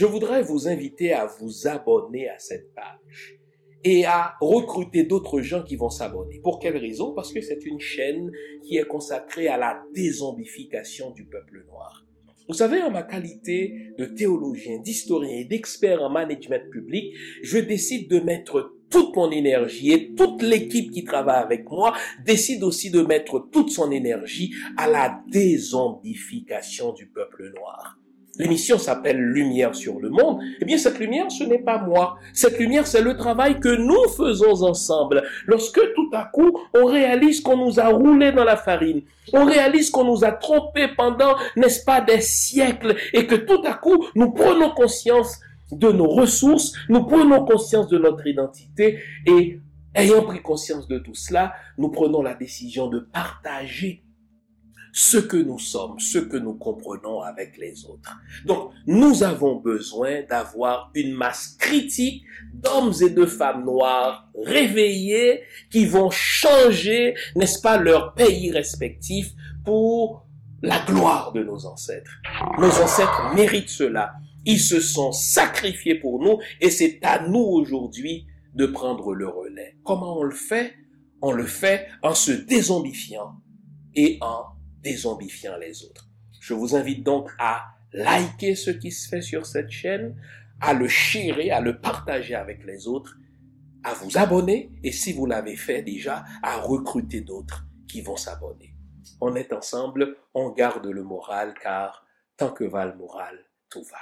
je voudrais vous inviter à vous abonner à cette page et à recruter d'autres gens qui vont s'abonner. Pour quelle raison? Parce que c'est une chaîne qui est consacrée à la dézombification du peuple noir. Vous savez, en ma qualité de théologien, d'historien et d'expert en management public, je décide de mettre toute mon énergie et toute l'équipe qui travaille avec moi décide aussi de mettre toute son énergie à la dézombification du peuple noir l'émission s'appelle Lumière sur le monde, eh bien cette lumière, ce n'est pas moi. Cette lumière, c'est le travail que nous faisons ensemble. Lorsque tout à coup, on réalise qu'on nous a roulé dans la farine, on réalise qu'on nous a trompé pendant, n'est-ce pas, des siècles, et que tout à coup, nous prenons conscience de nos ressources, nous prenons conscience de notre identité, et ayant pris conscience de tout cela, nous prenons la décision de partager ce que nous sommes, ce que nous comprenons avec les autres. Donc, nous avons besoin d'avoir une masse critique d'hommes et de femmes noirs réveillés qui vont changer, n'est-ce pas, leur pays respectif pour la gloire de nos ancêtres. Nos ancêtres méritent cela. Ils se sont sacrifiés pour nous et c'est à nous aujourd'hui de prendre le relais. Comment on le fait? On le fait en se dézombifiant et en dézombifiant les autres. Je vous invite donc à liker ce qui se fait sur cette chaîne, à le chérir, à le partager avec les autres, à vous abonner et si vous l'avez fait déjà, à recruter d'autres qui vont s'abonner. On est ensemble, on garde le moral car tant que va le moral, tout va.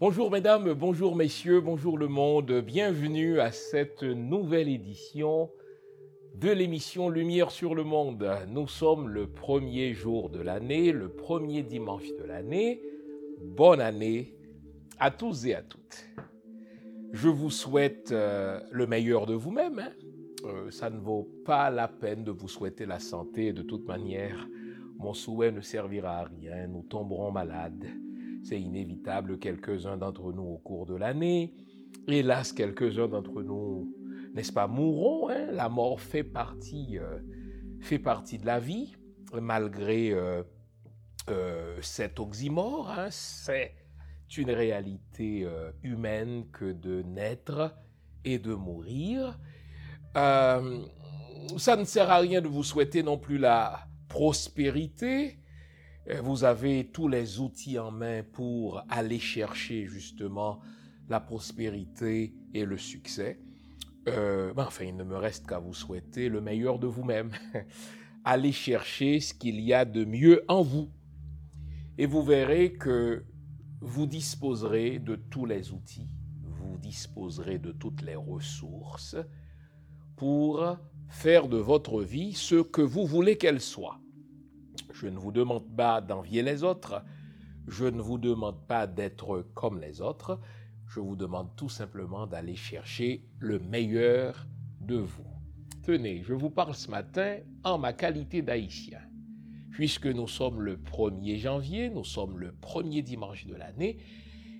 Bonjour mesdames, bonjour messieurs, bonjour le monde, bienvenue à cette nouvelle édition de l'émission Lumière sur le monde. Nous sommes le premier jour de l'année, le premier dimanche de l'année. Bonne année à tous et à toutes. Je vous souhaite euh, le meilleur de vous-même. Hein. Euh, ça ne vaut pas la peine de vous souhaiter la santé. De toute manière, mon souhait ne servira à rien. Nous tomberons malades c'est inévitable, quelques-uns d'entre nous au cours de l'année. Hélas, quelques-uns d'entre nous, n'est-ce pas, mourront. Hein? La mort fait partie, euh, fait partie de la vie, malgré euh, euh, cet oxymore. Hein? C'est une réalité humaine que de naître et de mourir. ça ne sert à rien de vous souhaiter non plus la prospérité, vous avez tous les outils en main pour aller chercher justement la prospérité et le succès. Euh, ben, enfin, il ne me reste qu'à vous souhaiter le meilleur de vous-même. Allez chercher ce qu'il y a de mieux en vous. Et vous verrez que vous disposerez de tous les outils, vous disposerez de toutes les ressources pour faire de votre vie ce que vous voulez qu'elle soit. Je ne vous demande pas d'envier les autres. Je ne vous demande pas d'être comme les autres. Je vous demande tout simplement d'aller chercher le meilleur de vous. Tenez, je vous parle ce matin en ma qualité d'haïtien. Puisque nous sommes le 1er janvier, nous sommes le premier dimanche de l'année,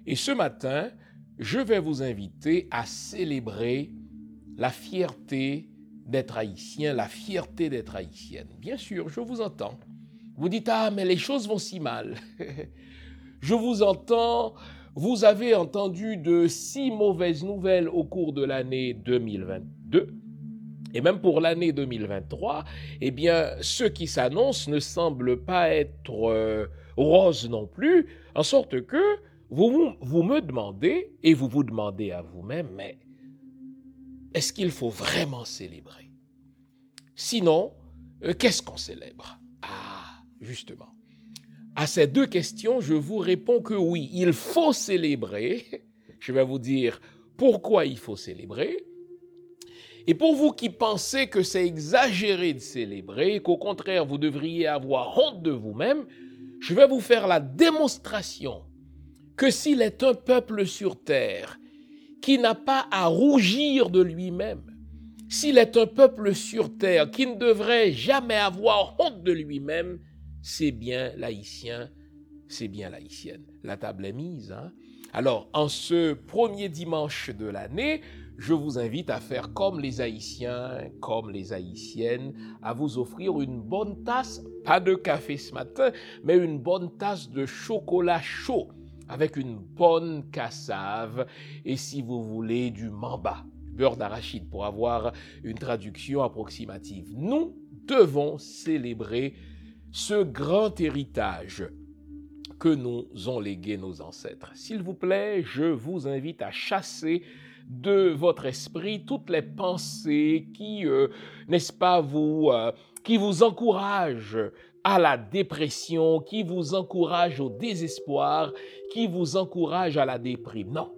et ce matin, je vais vous inviter à célébrer la fierté d'être haïtien, la fierté d'être haïtienne. Bien sûr, je vous entends. Vous dites, ah, mais les choses vont si mal. Je vous entends, vous avez entendu de si mauvaises nouvelles au cours de l'année 2022. Et même pour l'année 2023, eh bien, ce qui s'annonce ne semble pas être euh, rose non plus, en sorte que vous, vous me demandez, et vous vous demandez à vous-même, mais est-ce qu'il faut vraiment célébrer? Sinon, euh, qu'est-ce qu'on célèbre? Justement À ces deux questions, je vous réponds que oui, il faut célébrer. Je vais vous dire pourquoi il faut célébrer. Et pour vous qui pensez que c'est exagéré de célébrer, qu'au contraire vous devriez avoir honte de vous-même, je vais vous faire la démonstration que s'il est un peuple sur terre qui n'a pas à rougir de lui-même, s'il est un peuple sur terre qui ne devrait jamais avoir honte de lui-même, c'est bien l'haïtien, c'est bien l'haïtienne. La table est mise. Hein? Alors, en ce premier dimanche de l'année, je vous invite à faire comme les Haïtiens, comme les Haïtiennes, à vous offrir une bonne tasse, pas de café ce matin, mais une bonne tasse de chocolat chaud avec une bonne cassave et si vous voulez du mamba, beurre d'arachide pour avoir une traduction approximative. Nous devons célébrer ce grand héritage que nous ont légué nos ancêtres. S'il vous plaît, je vous invite à chasser de votre esprit toutes les pensées qui, euh, n'est-ce pas, vous, euh, qui vous encouragent à la dépression, qui vous encouragent au désespoir, qui vous encouragent à la déprime. Non,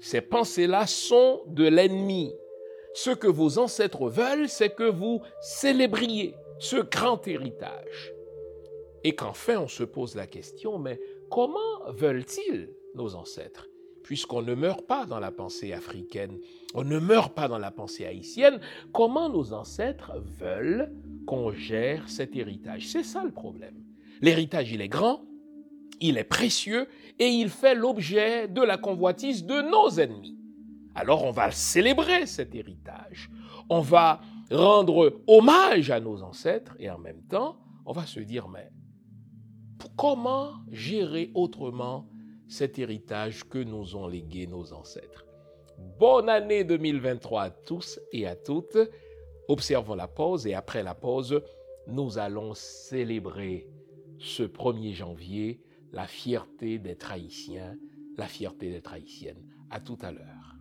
ces pensées-là sont de l'ennemi. Ce que vos ancêtres veulent, c'est que vous célébriez ce grand héritage. Et qu'enfin on se pose la question, mais comment veulent-ils nos ancêtres puisqu'on ne meurt pas dans la pensée africaine, on ne meurt pas dans la pensée haïtienne, comment nos ancêtres veulent qu'on gère cet héritage? C'est ça le problème. L'héritage, il est grand, il est précieux et il fait l'objet de la convoitise de nos ennemis. Alors on va célébrer cet héritage, on va rendre hommage à nos ancêtres et en même temps, on va se dire, mais comment gérer autrement cet héritage que nous ont légué nos ancêtres? Bonne année 2023 à tous et à toutes. Observons la pause et après la pause, nous allons célébrer ce 1er janvier la fierté d'être haïtien, la fierté d'être haïtienne. À tout à l'heure.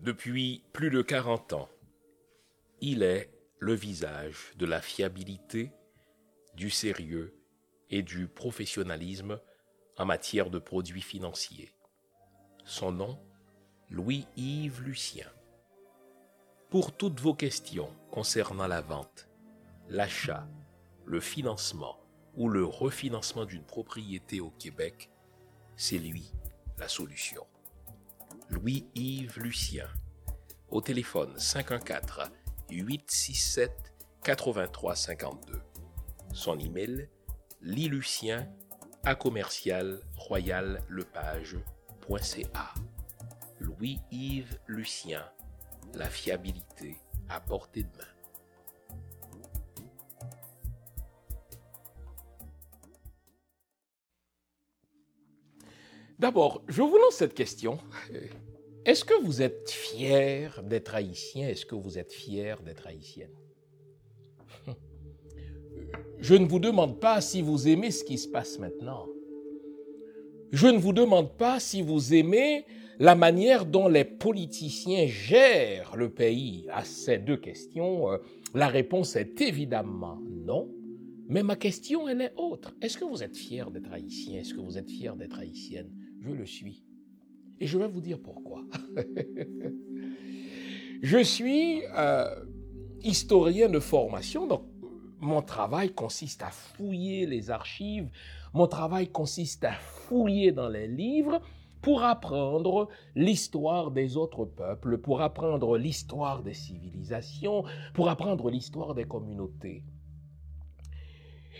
Depuis plus de 40 ans, il est le visage de la fiabilité, du sérieux et du professionnalisme en matière de produits financiers. Son nom, Louis-Yves Lucien. Pour toutes vos questions concernant la vente, l'achat, le financement ou le refinancement d'une propriété au Québec, c'est lui la solution. Louis-Yves Lucien. Au téléphone 514 867 8352. Son email lilucien à commercial royal lepage.ca. Louis-Yves Lucien, la fiabilité à portée de main. D'abord, je vous lance cette question. Est-ce que vous êtes fier d'être haïtien? Est-ce que vous êtes fier d'être haïtienne? Je ne vous demande pas si vous aimez ce qui se passe maintenant. Je ne vous demande pas si vous aimez la manière dont les politiciens gèrent le pays. À ces deux questions, euh, la réponse est évidemment non. Mais ma question, elle est autre. Est-ce que vous êtes fier d'être haïtien? Est-ce que vous êtes fier d'être haïtienne? Je le suis. Et je vais vous dire pourquoi. je suis euh, historien de formation, donc mon travail consiste à fouiller les archives, mon travail consiste à fouiller dans les livres pour apprendre l'histoire des autres peuples, pour apprendre l'histoire des civilisations, pour apprendre l'histoire des communautés.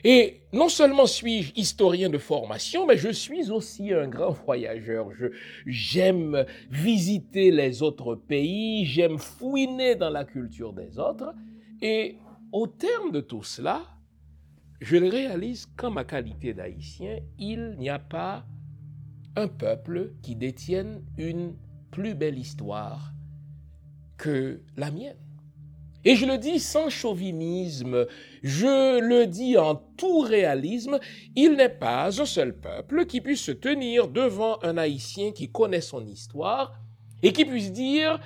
Et non seulement suis-je historien de formation, mais je suis aussi un grand voyageur. j'aime visiter les autres pays, j'aime fouiner dans la culture des autres. Et au terme de tout cela, je réalise qu'en ma qualité d'haïtien, il n'y a pas un peuple qui détienne une plus belle histoire que la mienne. Et je le dis sans chauvinisme, je le dis en tout réalisme, il n'est pas un seul peuple qui puisse se tenir devant un haïtien qui connaît son histoire et qui puisse dire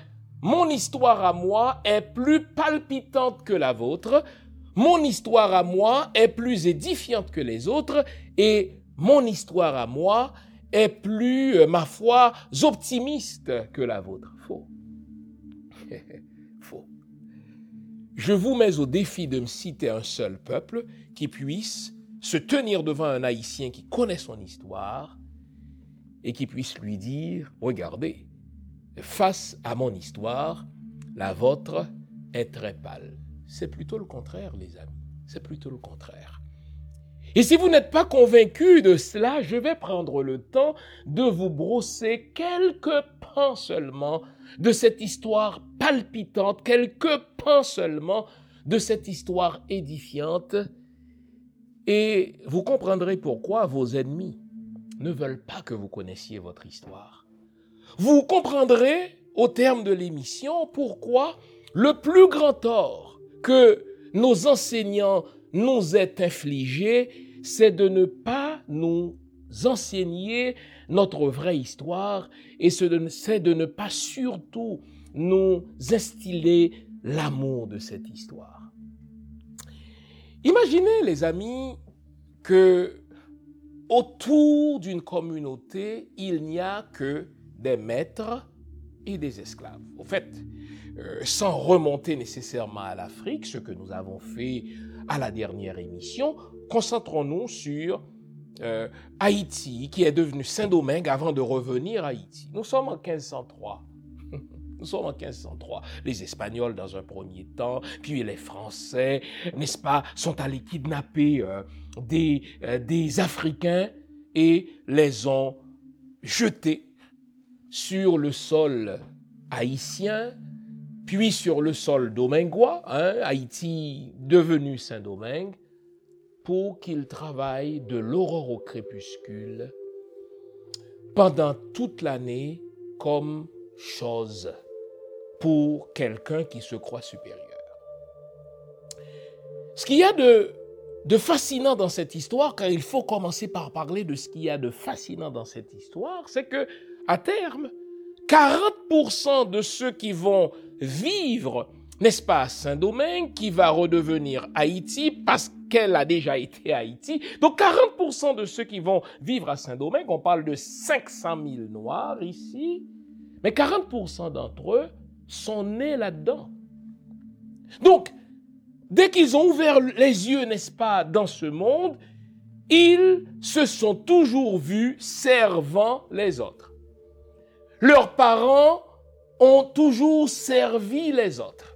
mon histoire à moi est plus palpitante que la vôtre. Mon histoire à moi est plus édifiante que les autres. Et mon histoire à moi est plus, euh, ma foi, optimiste que la vôtre. Faux. Faux. Je vous mets au défi de me citer un seul peuple qui puisse se tenir devant un Haïtien qui connaît son histoire et qui puisse lui dire, regardez, face à mon histoire, la vôtre est très pâle. C'est plutôt le contraire, les amis. C'est plutôt le contraire. Et si vous n'êtes pas convaincu de cela, je vais prendre le temps de vous brosser quelques pans seulement de cette histoire palpitante, quelques pans seulement de cette histoire édifiante. Et vous comprendrez pourquoi vos ennemis ne veulent pas que vous connaissiez votre histoire. Vous comprendrez au terme de l'émission pourquoi le plus grand tort que nos enseignants nous aient infligé, c'est de ne pas nous enseigner notre vraie histoire et c'est de ne pas surtout nous instiller l'amour de cette histoire. Imaginez, les amis, que autour d'une communauté, il n'y a que des maîtres et des esclaves. Au fait, euh, sans remonter nécessairement à l'Afrique, ce que nous avons fait à la dernière émission, concentrons-nous sur euh, Haïti, qui est devenu Saint-Domingue avant de revenir à Haïti. Nous sommes en 1503. Nous sommes en 1503. Les Espagnols dans un premier temps, puis les Français, n'est-ce pas, sont allés kidnapper euh, des, des Africains et les ont jetés sur le sol haïtien, puis sur le sol domingois, hein, Haïti devenu Saint-Domingue, pour qu'il travaille de l'aurore au crépuscule pendant toute l'année comme chose pour quelqu'un qui se croit supérieur. Ce qu'il y a de, de fascinant dans cette histoire, car il faut commencer par parler de ce qu'il y a de fascinant dans cette histoire, c'est que à terme, 40% de ceux qui vont vivre, n'est-ce pas, Saint-Domingue, qui va redevenir Haïti parce qu'elle a déjà été Haïti? Donc 40% de ceux qui vont vivre à Saint-Domingue, on parle de 500 000 Noirs ici, mais 40% d'entre eux sont nés là-dedans. Donc, dès qu'ils ont ouvert les yeux, n'est-ce pas, dans ce monde, ils se sont toujours vus servant les autres. Leurs parents ont toujours servi les autres.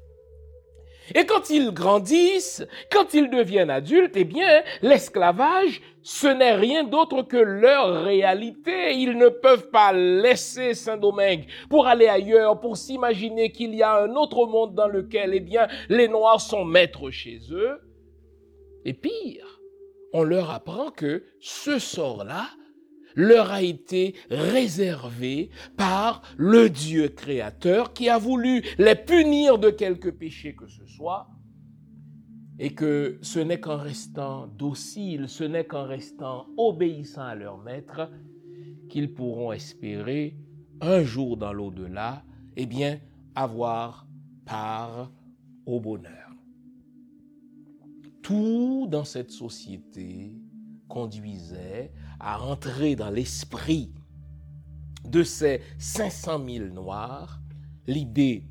Et quand ils grandissent, quand ils deviennent adultes, eh bien, l'esclavage, ce n'est rien d'autre que leur réalité. Ils ne peuvent pas laisser Saint-Domingue pour aller ailleurs, pour s'imaginer qu'il y a un autre monde dans lequel, eh bien, les Noirs sont maîtres chez eux. Et pire, on leur apprend que ce sort-là, leur a été réservé par le Dieu créateur qui a voulu les punir de quelque péché que ce soit et que ce n'est qu'en restant dociles, ce n'est qu'en restant obéissants à leur maître qu'ils pourront espérer un jour dans l'au-delà, eh bien, avoir part au bonheur. Tout dans cette société conduisait à entrer dans l'esprit de ces 500 000 Noirs l'idée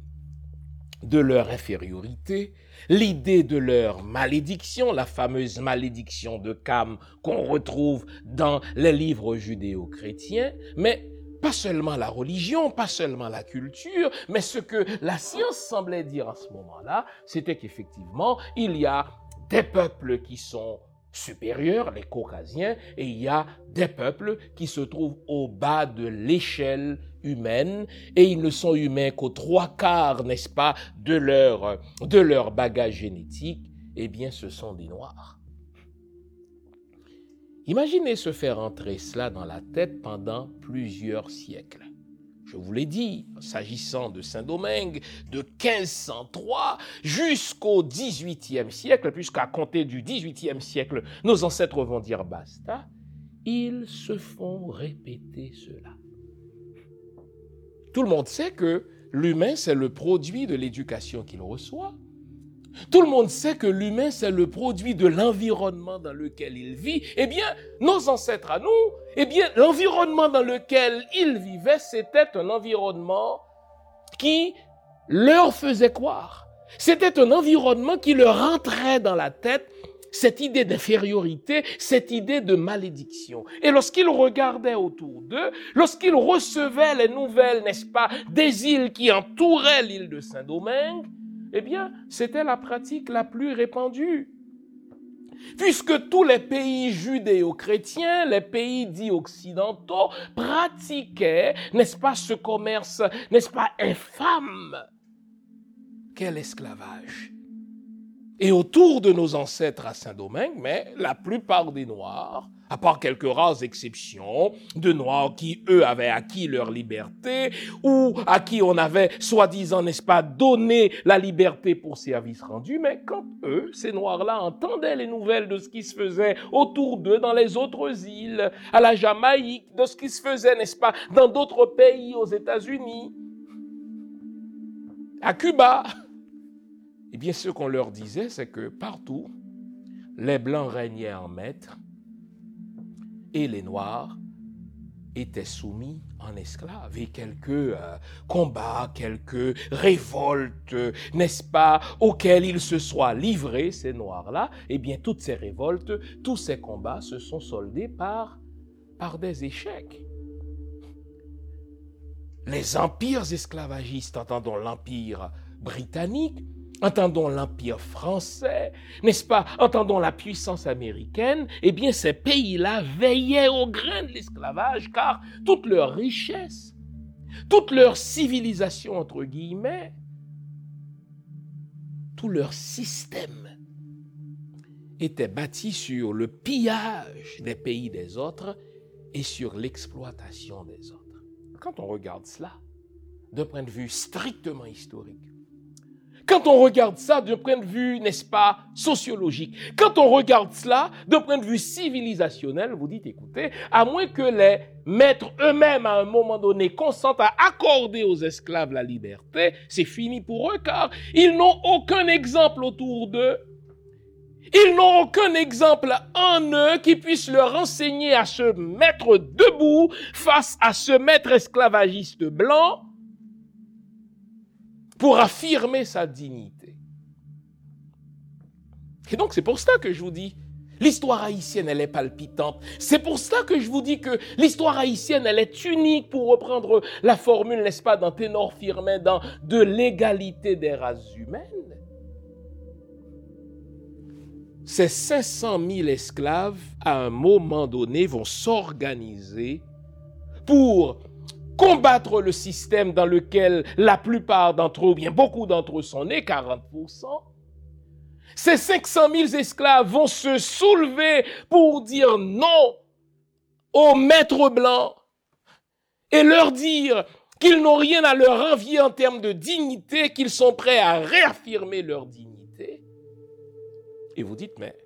de leur infériorité, l'idée de leur malédiction, la fameuse malédiction de Cam qu'on retrouve dans les livres judéo-chrétiens, mais pas seulement la religion, pas seulement la culture, mais ce que la science semblait dire à ce moment-là, c'était qu'effectivement, il y a des peuples qui sont supérieurs, les caucasiens, et il y a des peuples qui se trouvent au bas de l'échelle humaine, et ils ne sont humains qu'aux trois quarts, n'est-ce pas, de leur, de leur bagage génétique, eh bien ce sont des Noirs. Imaginez se faire entrer cela dans la tête pendant plusieurs siècles. Je vous l'ai dit, s'agissant de Saint-Domingue, de 1503 jusqu'au XVIIIe siècle, puisqu'à compter du XVIIIe siècle, nos ancêtres vont dire basta, ils se font répéter cela. Tout le monde sait que l'humain, c'est le produit de l'éducation qu'il reçoit. Tout le monde sait que l'humain, c'est le produit de l'environnement dans lequel il vit. Eh bien, nos ancêtres à nous, eh bien, l'environnement dans lequel ils vivaient, c'était un environnement qui leur faisait croire. C'était un environnement qui leur rentrait dans la tête cette idée d'infériorité, cette idée de malédiction. Et lorsqu'ils regardaient autour d'eux, lorsqu'ils recevaient les nouvelles, n'est-ce pas, des îles qui entouraient l'île de Saint-Domingue, eh bien, c'était la pratique la plus répandue. Puisque tous les pays judéo-chrétiens, les pays dits occidentaux, pratiquaient, n'est-ce pas, ce commerce, n'est-ce pas, infâme? Quel esclavage et autour de nos ancêtres à Saint-Domingue, mais la plupart des Noirs, à part quelques rares exceptions, de Noirs qui, eux, avaient acquis leur liberté, ou à qui on avait, soi-disant, n'est-ce pas, donné la liberté pour service rendu, mais quand eux, ces Noirs-là, entendaient les nouvelles de ce qui se faisait autour d'eux dans les autres îles, à la Jamaïque, de ce qui se faisait, n'est-ce pas, dans d'autres pays, aux États-Unis, à Cuba, eh bien, ce qu'on leur disait, c'est que partout, les Blancs régnaient en maître et les Noirs étaient soumis en esclaves. Et quelques euh, combats, quelques révoltes, n'est-ce pas, auxquels ils se soient livrés, ces Noirs-là, eh bien, toutes ces révoltes, tous ces combats se sont soldés par, par des échecs. Les empires esclavagistes, entendons l'empire britannique, entendons l'Empire français, n'est-ce pas, entendons la puissance américaine, eh bien ces pays-là veillaient au grain de l'esclavage car toute leur richesse, toute leur civilisation, entre guillemets, tout leur système était bâti sur le pillage des pays des autres et sur l'exploitation des autres. Quand on regarde cela, d'un point de vue strictement historique, quand on regarde ça d'un point de vue, n'est-ce pas, sociologique, quand on regarde cela d'un point de vue civilisationnel, vous dites, écoutez, à moins que les maîtres eux-mêmes, à un moment donné, consentent à accorder aux esclaves la liberté, c'est fini pour eux, car ils n'ont aucun exemple autour d'eux. Ils n'ont aucun exemple en eux qui puisse leur enseigner à se mettre debout face à ce maître esclavagiste blanc pour affirmer sa dignité. Et donc c'est pour cela que je vous dis, l'histoire haïtienne, elle est palpitante. C'est pour cela que je vous dis que l'histoire haïtienne, elle est unique pour reprendre la formule, n'est-ce pas, d'un ténor Firmin, dans de l'égalité des races humaines. Ces 500 000 esclaves, à un moment donné, vont s'organiser pour combattre le système dans lequel la plupart d'entre eux, bien beaucoup d'entre eux sont nés, 40%, ces 500 000 esclaves vont se soulever pour dire non aux maîtres blancs et leur dire qu'ils n'ont rien à leur envier en termes de dignité, qu'ils sont prêts à réaffirmer leur dignité. Et vous dites, mais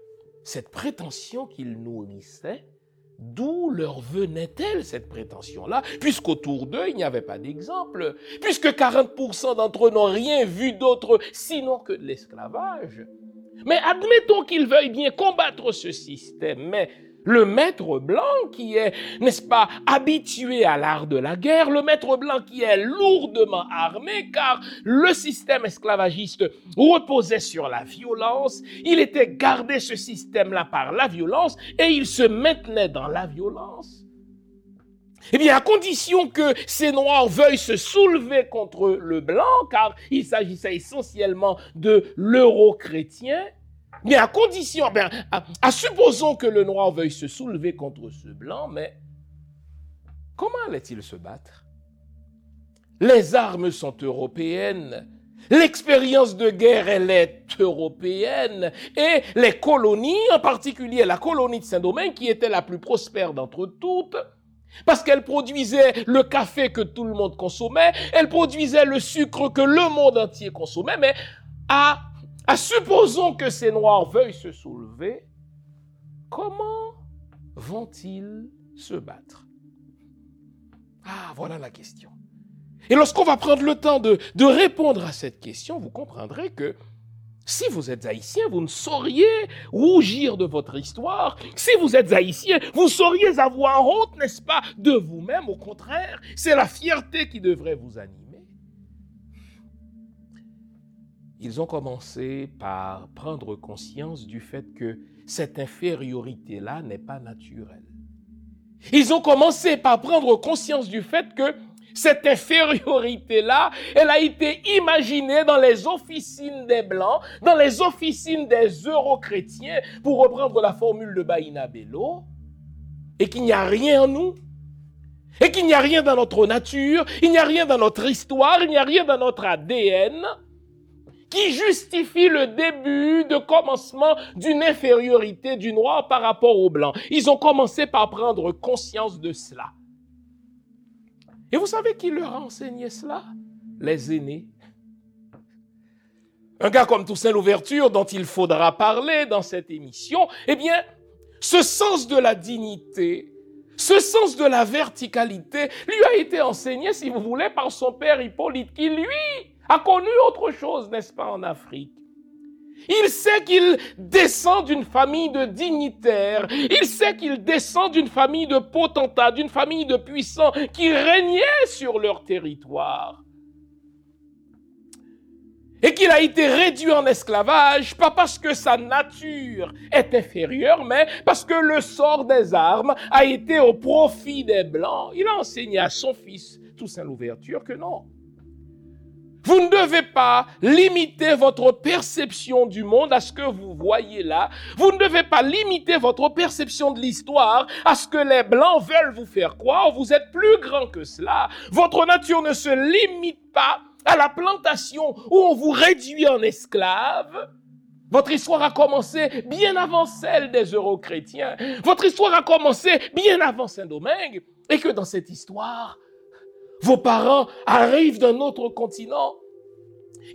cette prétention qu'ils nourrissaient, D'où leur venait-elle cette prétention-là Puisqu'autour d'eux, il n'y avait pas d'exemple. Puisque 40% d'entre eux n'ont rien vu d'autre sinon que de l'esclavage. Mais admettons qu'ils veuillent bien combattre ce système, mais le maître blanc qui est, n'est-ce pas, habitué à l'art de la guerre, le maître blanc qui est lourdement armé, car le système esclavagiste reposait sur la violence, il était gardé ce système-là par la violence et il se maintenait dans la violence. Eh bien, à condition que ces Noirs veuillent se soulever contre le blanc, car il s'agissait essentiellement de l'euro-chrétien, mais à condition, ben, à, supposons que le noir veuille se soulever contre ce blanc, mais comment allait-il se battre? Les armes sont européennes, l'expérience de guerre, elle est européenne, et les colonies, en particulier la colonie de Saint-Domingue, qui était la plus prospère d'entre toutes, parce qu'elle produisait le café que tout le monde consommait, elle produisait le sucre que le monde entier consommait, mais à à supposons que ces Noirs veuillent se soulever, comment vont-ils se battre? Ah, voilà la question. Et lorsqu'on va prendre le temps de, de, répondre à cette question, vous comprendrez que Si vous êtes haïtien, vous ne sauriez rougir de votre histoire. Si vous êtes haïtien, vous sauriez avoir honte, n'est-ce pas, de vous-même. Au contraire, c'est la fierté qui devrait vous animer. Ils ont commencé par prendre conscience du fait que cette infériorité-là n'est pas naturelle. Ils ont commencé par prendre conscience du fait que cette infériorité-là, elle a été imaginée dans les officines des Blancs, dans les officines des Euro-chrétiens, pour reprendre la formule de Baïna Bello, et qu'il n'y a rien en nous, et qu'il n'y a rien dans notre nature, il n'y a rien dans notre histoire, il n'y a rien dans notre ADN qui justifie le début de commencement d'une infériorité du noir par rapport au blanc. Ils ont commencé par prendre conscience de cela. Et vous savez qui leur a enseigné cela? Les aînés. Un gars comme Toussaint Louverture, dont il faudra parler dans cette émission, eh bien, ce sens de la dignité, ce sens de la verticalité, lui a été enseigné, si vous voulez, par son père Hippolyte, qui lui a connu autre chose, n'est-ce pas, en Afrique? Il sait qu'il descend d'une famille de dignitaires. Il sait qu'il descend d'une famille de potentats, d'une famille de puissants qui régnaient sur leur territoire. Et qu'il a été réduit en esclavage, pas parce que sa nature est inférieure, mais parce que le sort des armes a été au profit des Blancs. Il a enseigné à son fils, Toussaint Louverture, que non. Vous ne devez pas limiter votre perception du monde à ce que vous voyez là. Vous ne devez pas limiter votre perception de l'histoire à ce que les Blancs veulent vous faire croire. Vous êtes plus grand que cela. Votre nature ne se limite pas à la plantation où on vous réduit en esclave. Votre histoire a commencé bien avant celle des Euro-chrétiens. Votre histoire a commencé bien avant Saint-Domingue. Et que dans cette histoire, vos parents arrivent d'un autre continent.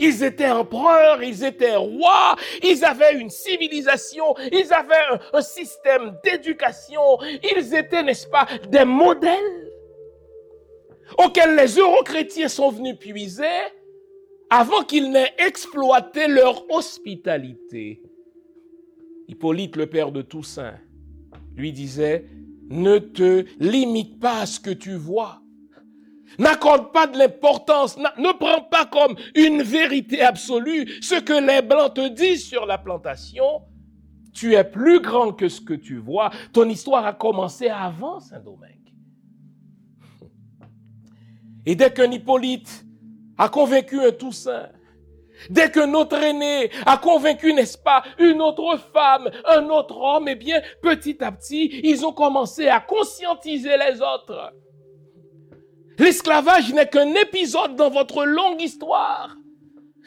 Ils étaient empereurs, ils étaient rois, ils avaient une civilisation, ils avaient un, système d'éducation, ils étaient, n'est-ce pas, des modèles auxquels les euro-chrétiens sont venus puiser avant qu'ils n'aient exploité leur hospitalité. Hippolyte, le père de Toussaint, lui disait, ne te limite pas à ce que tu vois. N'accorde pas de l'importance, ne prends pas comme une vérité absolue ce que les Blancs te disent sur la plantation. Tu es plus grand que ce que tu vois. Ton histoire a commencé avant Saint-Domingue. Et dès qu'un Hippolyte a convaincu un Toussaint, dès que notre aîné a convaincu, n'est-ce pas, une autre femme, un autre homme, eh bien, petit à petit, ils ont commencé à conscientiser les autres. L'esclavage n'est qu'un épisode dans votre longue histoire.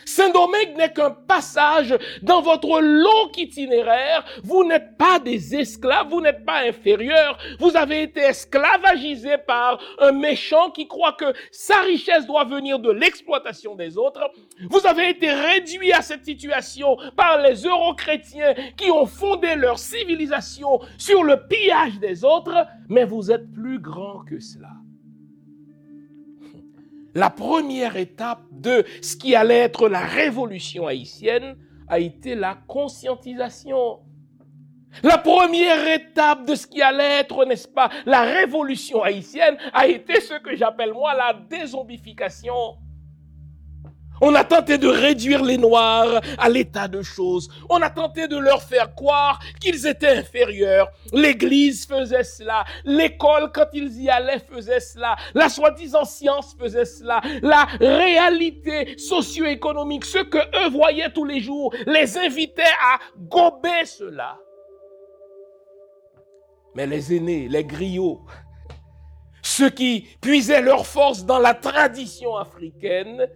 Saint-Domingue n'est qu'un passage dans votre long itinéraire. Vous n'êtes pas des esclaves, vous n'êtes pas inférieurs. Vous avez été esclavagisés par un méchant qui croit que sa richesse doit venir de l'exploitation des autres. Vous avez été réduits à cette situation par les euro-chrétiens qui ont fondé leur civilisation sur le pillage des autres, mais vous êtes plus grand que cela la première étape de ce qui allait être la révolution haïtienne a été la conscientisation. La première étape de ce qui allait être, n'est-ce pas, la révolution haïtienne a été ce que j'appelle moi la dézombification. On a tenté de réduire les Noirs à l'état de choses. On a tenté de leur faire croire qu'ils étaient inférieurs. L'église faisait cela. L'école, quand ils y allaient, faisait cela. La soi-disant science faisait cela. La réalité socio-économique, ce que eux voyaient tous les jours, les invitait à gober cela. Mais les aînés, les griots, ceux qui puisaient leur force dans la tradition africaine,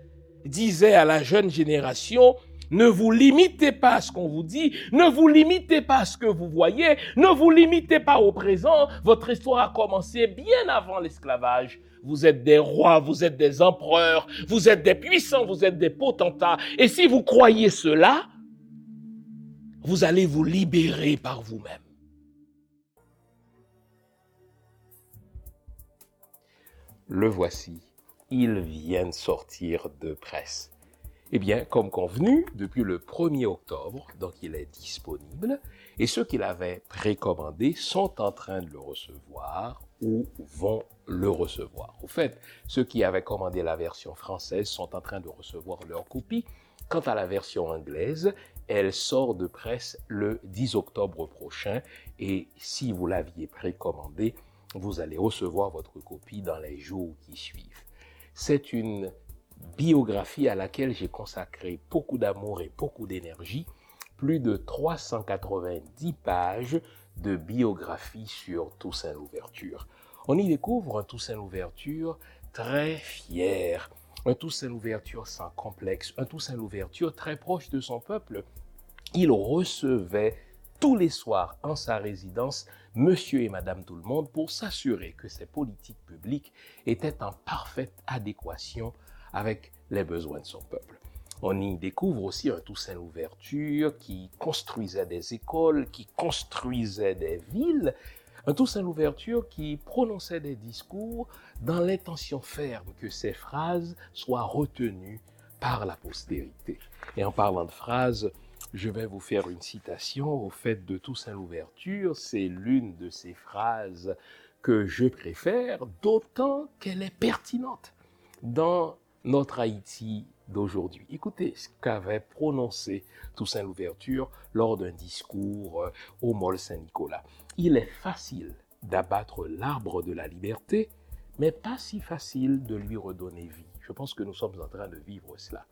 disait à la jeune génération, ne vous limitez pas à ce qu'on vous dit, ne vous limitez pas à ce que vous voyez, ne vous limitez pas au présent. Votre histoire a commencé bien avant l'esclavage. Vous êtes des rois, vous êtes des empereurs, vous êtes des puissants, vous êtes des potentats. Et si vous croyez cela, vous allez vous libérer par vous-même. Le voici ils viennent sortir de presse. Eh bien, comme convenu, depuis le 1er octobre, donc il est disponible, et ceux qui l'avaient précommandé sont en train de le recevoir ou vont le recevoir. Au fait, ceux qui avaient commandé la version française sont en train de recevoir leur copie. Quant à la version anglaise, elle sort de presse le 10 octobre prochain et si vous l'aviez précommandé, vous allez recevoir votre copie dans les jours qui suivent. C'est une biographie à laquelle j'ai consacré beaucoup d'amour et beaucoup d'énergie, plus de 390 pages de biographie sur Toussaint Louverture. On y découvre un Toussaint Louverture très fier, un Toussaint Louverture sans complexe, un Toussaint Louverture très proche de son peuple. Il recevait tous les soirs en sa résidence monsieur et madame tout le monde pour s'assurer que ses politiques publiques étaient en parfaite adéquation avec les besoins de son peuple. On y découvre aussi un Toussaint Louverture qui construisait des écoles, qui construisait des villes, un Toussaint Louverture qui prononçait des discours dans l'intention ferme que ces phrases soient retenues par la postérité. Et en parlant de phrases, je vais vous faire une citation au fait de Toussaint Louverture. C'est l'une de ces phrases que je préfère, d'autant qu'elle est pertinente dans notre Haïti d'aujourd'hui. Écoutez ce qu'avait prononcé Toussaint Louverture lors d'un discours euh, au Mall Saint-Nicolas. Il est facile d'abattre l'arbre de la liberté, mais pas si facile de lui redonner vie. Je pense que nous sommes en train de vivre cela.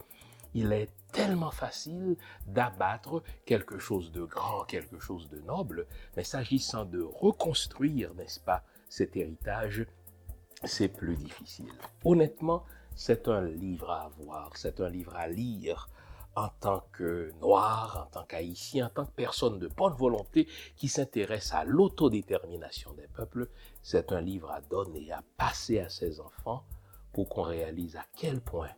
Il est tellement facile d'abattre quelque chose de grand, quelque chose de noble, mais s'agissant de reconstruire, n'est-ce pas, cet héritage, c'est plus difficile. Honnêtement, c'est un livre à avoir, c'est un livre à lire en tant que noir, en tant qu'haïtien, en tant que personne de bonne volonté qui s'intéresse à l'autodétermination des peuples. C'est un livre à donner, à passer à ses enfants pour qu'on réalise à quel point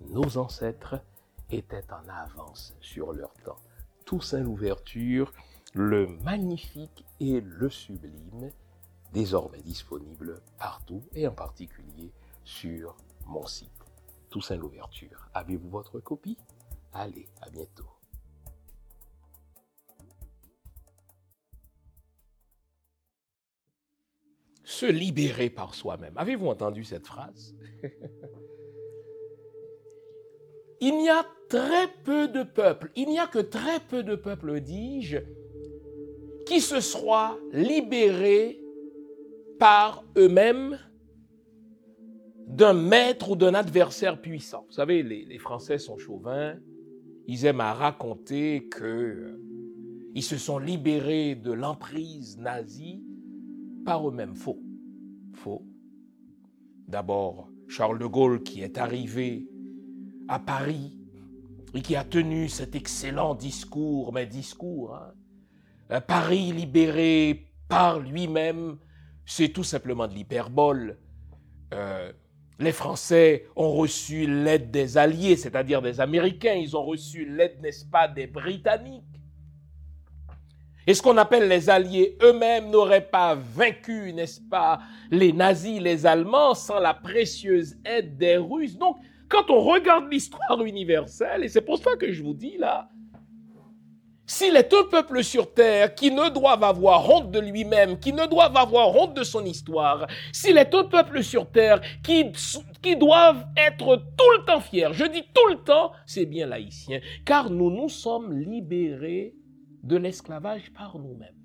nos ancêtres étaient en avance sur leur temps. Toussaint l'ouverture, le magnifique et le sublime, désormais disponible partout et en particulier sur mon site. Toussaint l'ouverture. Avez-vous votre copie? Allez, à bientôt. Se libérer par soi-même. Avez-vous entendu cette phrase? Il n'y a très peu de peuples, il n'y a que très peu de peuples, dis-je, qui se soient libérés par eux-mêmes d'un maître ou d'un adversaire puissant. Vous savez, les, Français sont chauvins, ils aiment à raconter que euh, se sont libérés de l'emprise nazie par eux-mêmes. Faux. Faux. D'abord, Charles de Gaulle qui est arrivé à Paris et qui a tenu cet excellent discours, mais discours, hein. euh, Paris libéré par lui-même, c'est tout simplement de l'hyperbole. Euh, les Français ont reçu l'aide des Alliés, c'est-à-dire des Américains. Ils ont reçu l'aide, n'est-ce pas, des Britanniques. Et ce qu'on appelle les Alliés eux-mêmes n'auraient pas vaincu, n'est-ce pas, les nazis, les Allemands, sans la précieuse aide des Russes. Donc, quand on regarde l'histoire universelle, et c'est pour ça que je vous dis là, s'il est un peuple sur terre qui ne doit avoir honte de lui-même, qui ne doit avoir honte de son histoire, s'il est un peuple sur terre qui, qui doivent être tout le temps fiers, je dis tout le temps, c'est bien l'haïtien, car nous nous sommes libérés de l'esclavage par nous-mêmes.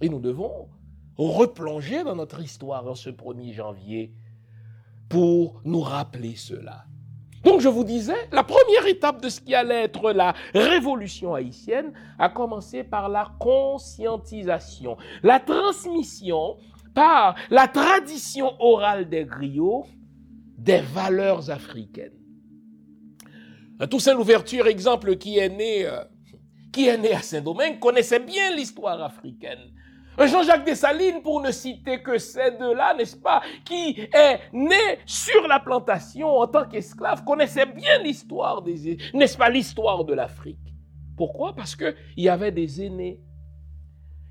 Et nous devons replonger dans notre histoire en ce 1er janvier pour nous rappeler cela. Donc je vous disais, la première étape de ce qui allait être la révolution haïtienne a commencé par la conscientisation, la transmission par la tradition orale des griots des valeurs africaines. Toussaint Louverture, exemple qui est né, euh, qui est né à Saint-Domingue, connaissait bien l'histoire africaine. Jean-Jacques Dessalines, pour ne citer que ces deux-là, n'est-ce pas, qui est né sur la plantation en tant qu'esclave, connaissait bien l'histoire des, n'est-ce pas, l'histoire de l'Afrique. Pourquoi? Parce qu'il y avait des aînés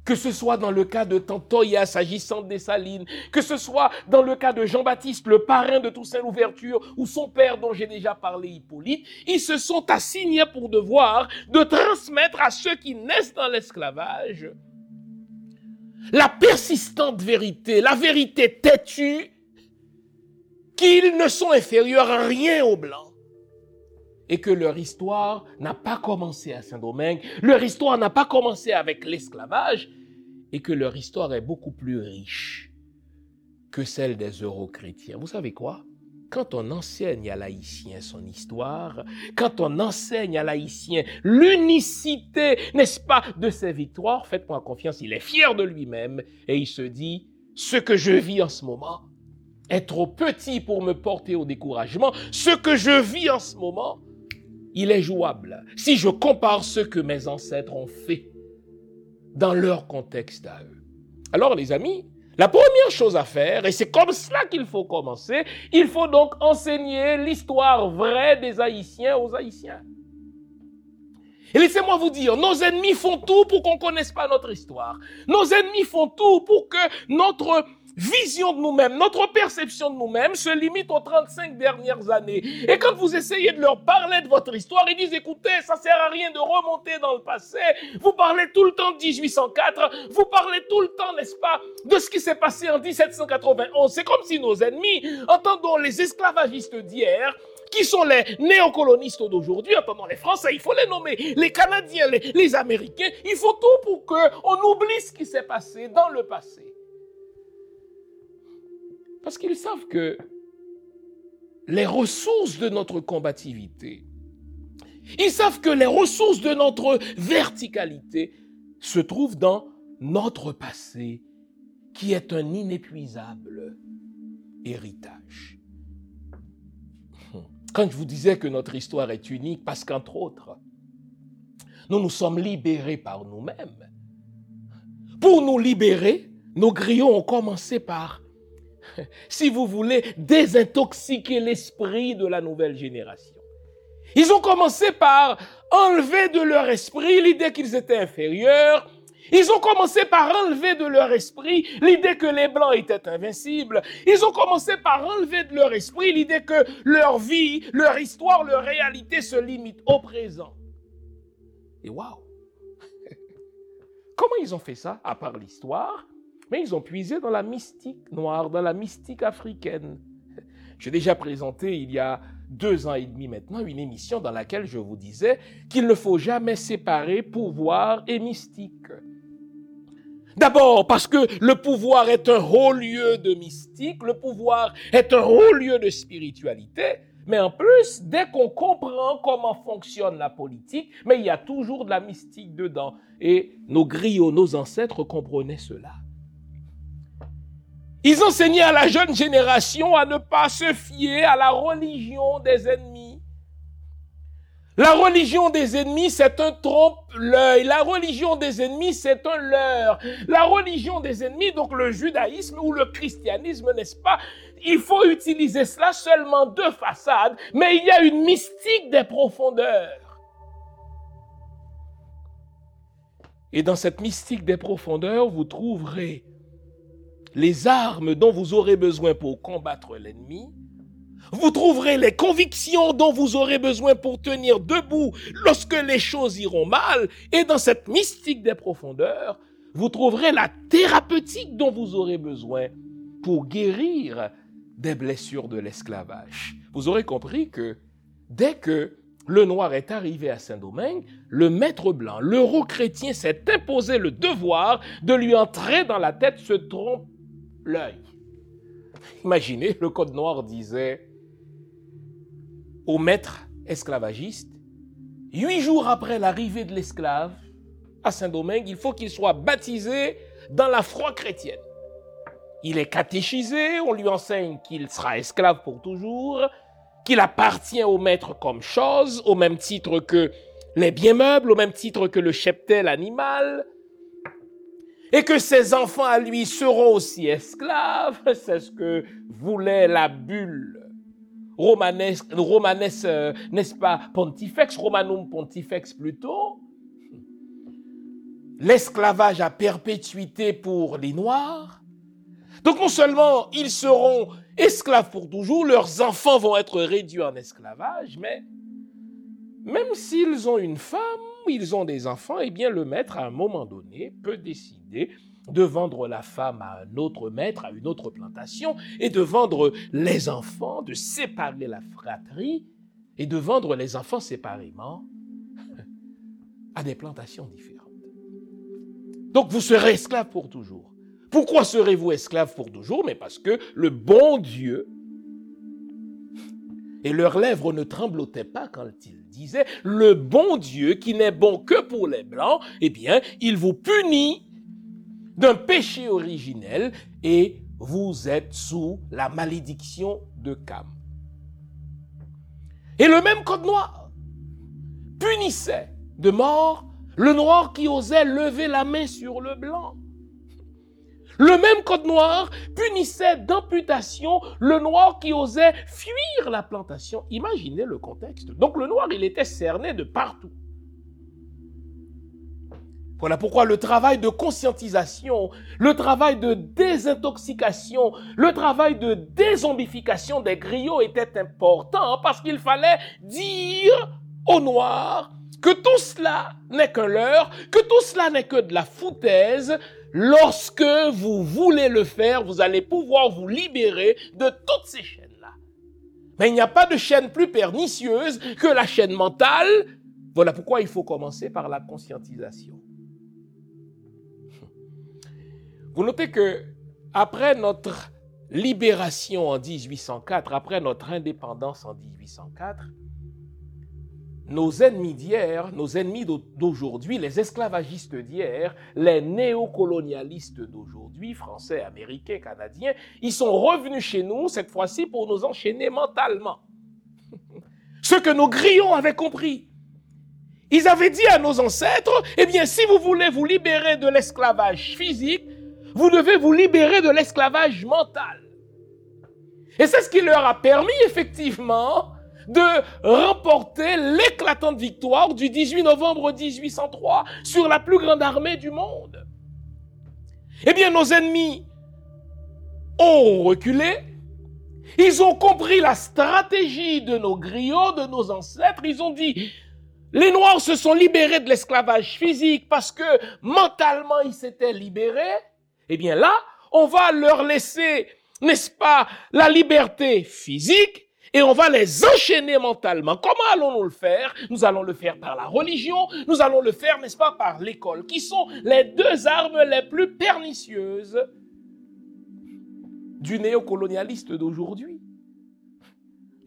que ce soit dans le cas de Tantoya s'agissant des Salines, que ce soit dans le cas de Jean-Baptiste, le parrain de Toussaint Louverture, ou son père dont j'ai déjà parlé, Hippolyte, ils se sont assignés pour devoir de transmettre à ceux qui naissent dans l'esclavage la persistante vérité, la vérité têtue, qu'ils ne sont inférieurs à rien aux Blancs et que leur histoire n'a pas commencé à Saint-Domingue, leur histoire n'a pas commencé avec l'esclavage, et que leur histoire est beaucoup plus riche que celle des euro-chrétiens. Vous savez quoi? Quand on enseigne à l'haïtien son histoire, quand on enseigne à l'haïtien l'unicité, n'est-ce pas, de ses victoires, faites-moi confiance, il est fier de lui-même et il se dit, ce que je vis en ce moment est trop petit pour me porter au découragement. Ce que je vis en ce moment il est jouable si je compare ce que mes ancêtres ont fait dans leur contexte à eux. Alors les amis, la première chose à faire, et c'est comme cela qu'il faut commencer, il faut donc enseigner l'histoire vraie des Haïtiens aux Haïtiens. Et laissez-moi vous dire, nos ennemis font tout pour qu'on ne connaisse pas notre histoire. Nos ennemis font tout pour que notre vision de nous-mêmes, notre perception de nous-mêmes se limite aux 35 dernières années. Et quand vous essayez de leur parler de votre histoire, ils disent, écoutez, ça sert à rien de remonter dans le passé. Vous parlez tout le temps de 1804. Vous parlez tout le temps, n'est-ce pas, de ce qui s'est passé en 1791. C'est comme si nos ennemis, entendons les esclavagistes d'hier, qui sont les néocolonistes d'aujourd'hui, entendons les Français, il faut les nommer, les Canadiens, les, les Américains, il faut tout pour qu'on oublie ce qui s'est passé dans le passé. Parce qu'ils savent que les ressources de notre combativité, ils savent que les ressources de notre verticalité se trouvent dans notre passé, qui est un inépuisable héritage. Quand je vous disais que notre histoire est unique, parce qu'entre autres, nous nous sommes libérés par nous-mêmes. Pour nous libérer, nos griots ont commencé par si vous voulez, désintoxiquer l'esprit de la nouvelle génération. Ils ont commencé par enlever de leur esprit l'idée qu'ils étaient inférieurs. Ils ont commencé par enlever de leur esprit l'idée que les Blancs étaient invincibles. Ils ont commencé par enlever de leur esprit l'idée que leur vie, leur histoire, leur réalité se limite au présent. Et waouh! Comment ils ont fait ça, à part l'histoire? Mais ils ont puisé dans la mystique noire, dans la mystique africaine. J'ai déjà présenté il y a deux ans et demi maintenant une émission dans laquelle je vous disais qu'il ne faut jamais séparer pouvoir et mystique. D'abord parce que le pouvoir est un haut lieu de mystique, le pouvoir est un haut lieu de spiritualité, mais en plus, dès qu'on comprend comment fonctionne la politique, mais il y a toujours de la mystique dedans. Et nos griots, nos ancêtres comprenaient cela. Ils enseignaient à la jeune génération à ne pas se fier à la religion des ennemis. La religion des ennemis, c'est un trompe-l'œil. La religion des ennemis, c'est un leurre. La religion des ennemis, donc le judaïsme ou le christianisme, n'est-ce pas? Il faut utiliser cela seulement de façade, mais il y a une mystique des profondeurs. Et dans cette mystique des profondeurs, vous trouverez les armes dont vous aurez besoin pour combattre l'ennemi. Vous trouverez les convictions dont vous aurez besoin pour tenir debout lorsque les choses iront mal. Et dans cette mystique des profondeurs, vous trouverez la thérapeutique dont vous aurez besoin pour guérir des blessures de l'esclavage. Vous aurez compris que dès que le noir est arrivé à Saint-Domingue, le maître blanc, l'euro-chrétien s'est imposé le devoir de lui entrer dans la tête ce trompe l'œil. Imaginez, le Code noir disait au maître esclavagiste, huit jours après l'arrivée de l'esclave à Saint-Domingue, il faut qu'il soit baptisé dans la foi chrétienne. Il est catéchisé, on lui enseigne qu'il sera esclave pour toujours, qu'il appartient au maître comme chose, au même titre que les biens meubles, au même titre que le cheptel animal, et que ses enfants à lui seront aussi esclaves, c'est ce que voulait la bulle romanesque, romanesque euh, n'est-ce pas, pontifex, romanum pontifex plutôt. l'esclavage à perpétuité pour les Noirs. Donc non seulement ils seront esclaves pour toujours, leurs enfants vont être réduits en esclavage, mais même s'ils ont une femme, ils ont des enfants, eh bien le maître, à un moment donné, peut décider de vendre la femme à un autre maître, à une autre plantation, et de vendre les enfants, de séparer la fratrie, et de vendre les enfants séparément à des plantations différentes. Donc vous serez esclave pour toujours. Pourquoi serez-vous esclave pour toujours? Mais parce que le bon Dieu, et leurs lèvres ne tremblotaient pas quand il disait, le bon Dieu qui n'est bon que pour les blancs, eh bien, il vous punit d'un péché originel et vous êtes sous la malédiction de Cam. Et le même code noir punissait de mort le noir qui osait lever la main sur le blanc. Le même code noir punissait d'amputation le noir qui osait fuir la plantation. Imaginez le contexte. Donc le noir, il était cerné de partout. Voilà pourquoi le travail de conscientisation, le travail de désintoxication, le travail de dézombification des griots était important parce qu'il fallait dire aux noirs que tout cela n'est qu'un leurre, que tout cela n'est que de la foutaise. Lorsque vous voulez le faire, vous allez pouvoir vous libérer de toutes ces chaînes-là. Mais il n'y a pas de chaîne plus pernicieuse que la chaîne mentale. Voilà pourquoi il faut commencer par la conscientisation. Vous notez que après notre libération en 1804, après notre indépendance en 1804, nos ennemis d'hier, nos ennemis d'aujourd'hui, les esclavagistes d'hier, les néocolonialistes d'aujourd'hui, français, américains, canadiens, ils sont revenus chez nous cette fois-ci pour nous enchaîner mentalement. Ce que nos grillons avaient compris. Ils avaient dit à nos ancêtres, eh bien, si vous voulez vous libérer de l'esclavage physique, vous devez vous libérer de l'esclavage mental. Et c'est ce qui leur a permis effectivement de remporter l'éclatante victoire du 18 novembre 1803 sur la plus grande armée du monde. Eh bien, nos ennemis ont reculé. Ils ont compris la stratégie de nos griots, de nos ancêtres. Ils ont dit, les Noirs se sont libérés de l'esclavage physique parce que mentalement ils s'étaient libérés. Eh bien là, on va leur laisser, n'est-ce pas, la liberté physique et on va les enchaîner mentalement. Comment allons-nous le faire? Nous allons le faire par la religion, nous allons le faire, n'est-ce pas, par l'école, qui sont les deux armes les plus pernicieuses du néocolonialiste d'aujourd'hui.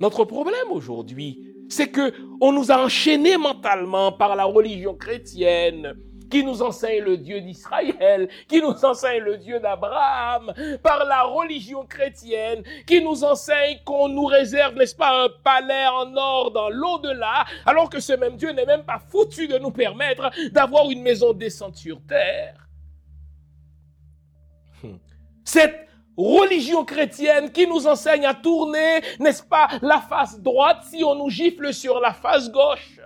Notre problème aujourd'hui, c'est que on nous a enchaînés mentalement par la religion chrétienne, qui nous enseigne le Dieu d'Israël, qui nous enseigne le Dieu d'Abraham, par la religion chrétienne, qui nous enseigne qu'on nous réserve, n'est-ce pas, un palais en or dans l'au-delà, alors que ce même Dieu n'est même pas foutu de nous permettre d'avoir une maison décente sur terre. Hmm. Cette religion chrétienne qui nous enseigne à tourner, n'est-ce pas, la face droite si on nous gifle sur la face gauche.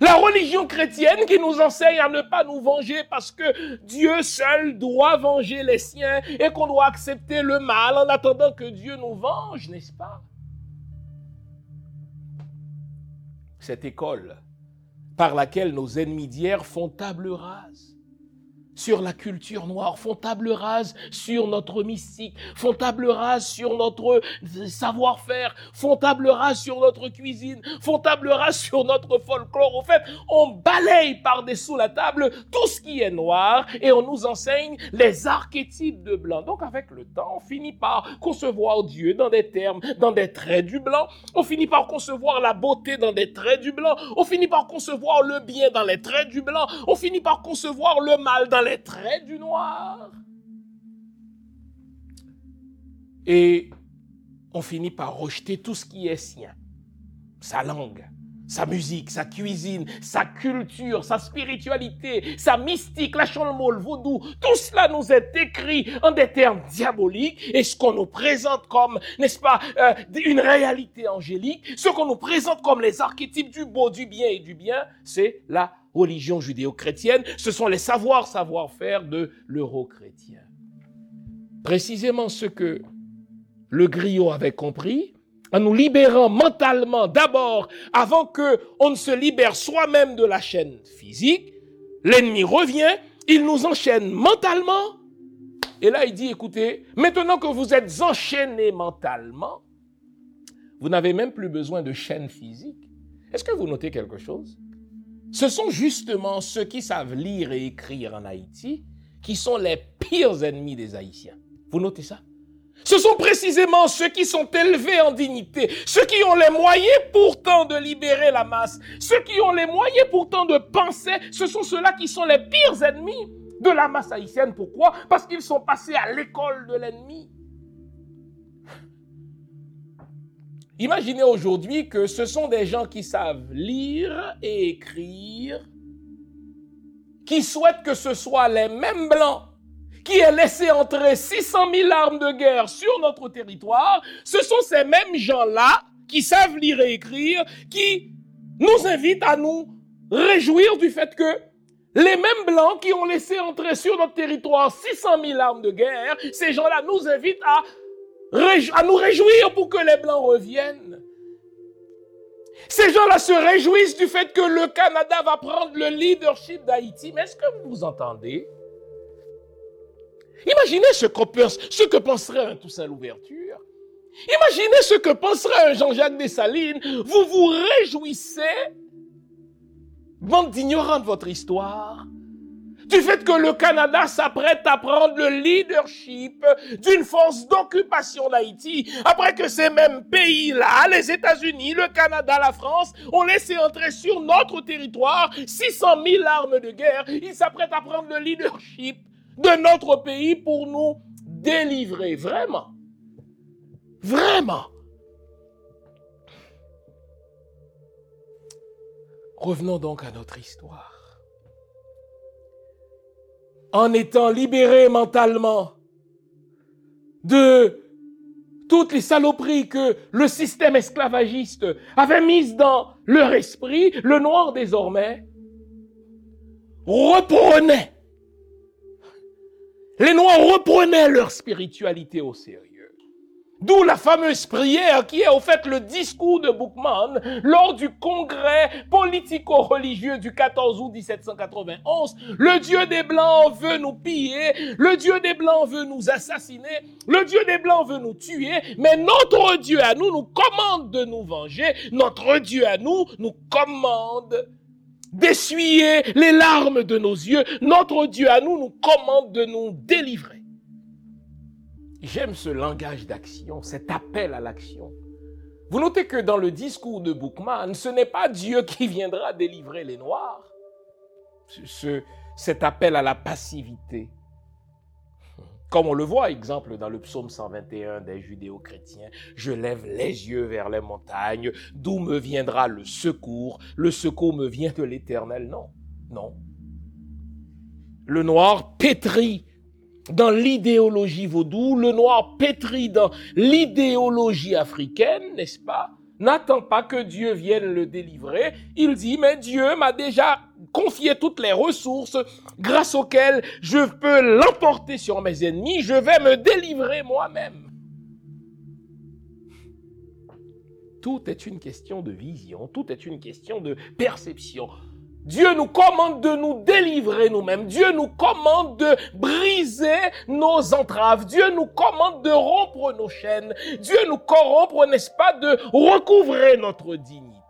La religion chrétienne qui nous enseigne à ne pas nous venger parce que Dieu seul doit venger les siens et qu'on doit accepter le mal en attendant que Dieu nous venge, n'est-ce pas? Cette école par laquelle nos ennemis d'hier font table rase sur la culture noire, font table rase sur notre mystique, font table rase sur notre savoir-faire, font table rase sur notre cuisine, font table rase sur notre folklore. Au fait, on balaye par-dessous la table tout ce qui est noir et on nous enseigne les archétypes de blanc. Donc avec le temps, on finit par concevoir Dieu dans des termes, dans des traits du blanc. On finit par concevoir la beauté dans des traits du blanc. On finit par concevoir le bien dans les traits du blanc. On finit par concevoir le mal dans les traits du noir. Et on finit par rejeter tout ce qui est sien. Sa langue, sa musique, sa cuisine, sa culture, sa spiritualité, sa mystique, la le vaudou, tout cela nous est écrit en des termes diaboliques et ce qu'on nous présente comme, n'est-ce pas, euh, une réalité angélique, ce qu'on nous présente comme les archétypes du beau, du bien et du bien, c'est la religion judéo-chrétienne, ce sont les savoirs, savoir-faire de l'euro-chrétien. Précisément ce que le griot avait compris, en nous libérant mentalement d'abord, avant que on ne se libère soi-même de la chaîne physique, l'ennemi revient, il nous enchaîne mentalement. Et là, il dit, écoutez, maintenant que vous êtes enchaînés mentalement, vous n'avez même plus besoin de chaîne physique. Est-ce que vous notez quelque chose? Ce sont justement ceux qui savent lire et écrire en Haïti qui sont les pires ennemis des Haïtiens. Vous notez ça? Ce sont précisément ceux qui sont élevés en dignité, ceux qui ont les moyens pourtant de libérer la masse, ceux qui ont les moyens pourtant de penser, ce sont ceux-là qui sont les pires ennemis de la masse haïtienne. Pourquoi? Parce qu'ils sont passés à l'école de l'ennemi. Imaginez aujourd'hui que ce sont des gens qui savent lire et écrire, qui souhaitent que ce soit les mêmes blancs qui a laissé entrer 600 000 armes de guerre sur notre territoire, ce sont ces mêmes gens-là qui savent lire et écrire, qui nous invitent à nous réjouir du fait que les mêmes blancs qui ont laissé entrer sur notre territoire 600 000 armes de guerre, ces gens-là nous invitent à, à nous réjouir pour que les blancs reviennent. Ces gens-là se réjouissent du fait que le Canada va prendre le leadership d'Haïti. Mais est-ce que vous entendez? Imaginez ce, que penserait un Toussaint Louverture. Imaginez ce que penserait un Jean-Jacques Dessalines. Vous vous réjouissez, bande d'ignorants de votre histoire, du fait que le Canada s'apprête à prendre le leadership d'une force d'occupation d'Haïti, après que ces mêmes pays-là, les États-Unis, le Canada, la France, ont laissé entrer sur notre territoire 600 000 armes de guerre, ils s'apprêtent à prendre le leadership de notre pays pour nous délivrer. Vraiment. Vraiment. Revenons donc à notre histoire. En étant libérés mentalement de toutes les saloperies que le système esclavagiste avait mises dans leur esprit, le noir désormais reprenait les Noirs reprenaient leur spiritualité au sérieux. D'où la fameuse prière qui est au fait le discours de Bookman lors du congrès politico-religieux du 14 août 1791. Le Dieu des Blancs veut nous piller, le Dieu des Blancs veut nous assassiner, le Dieu des Blancs veut nous tuer, mais notre Dieu à nous nous commande de nous venger, notre Dieu à nous nous commande d'essuyer les larmes de nos yeux. Notre Dieu à nous nous commande de nous délivrer. J'aime ce langage d'action, cet appel à l'action. Vous notez que dans le discours de Bookman, ce n'est pas Dieu qui viendra délivrer les Noirs. Ce, cet appel à la passivité, comme on le voit, exemple, dans le psaume 121 des judéo-chrétiens, je lève les yeux vers les montagnes, d'où me viendra le secours, le secours me vient de l'éternel. Non, non. Le noir pétrit dans l'idéologie vaudou, le noir pétrit dans l'idéologie africaine, n'est-ce pas? N'attend pas que Dieu vienne le délivrer. Il dit, mais Dieu m'a déjà confier toutes les ressources grâce auxquelles je peux l'emporter sur mes ennemis, je vais me délivrer moi-même. Tout est une question de vision, tout est une question de perception. Dieu nous commande de nous délivrer nous-mêmes. Dieu nous commande de briser nos entraves. Dieu nous commande de rompre nos chaînes. Dieu nous corrompre, n'est-ce pas, de recouvrer notre dignité.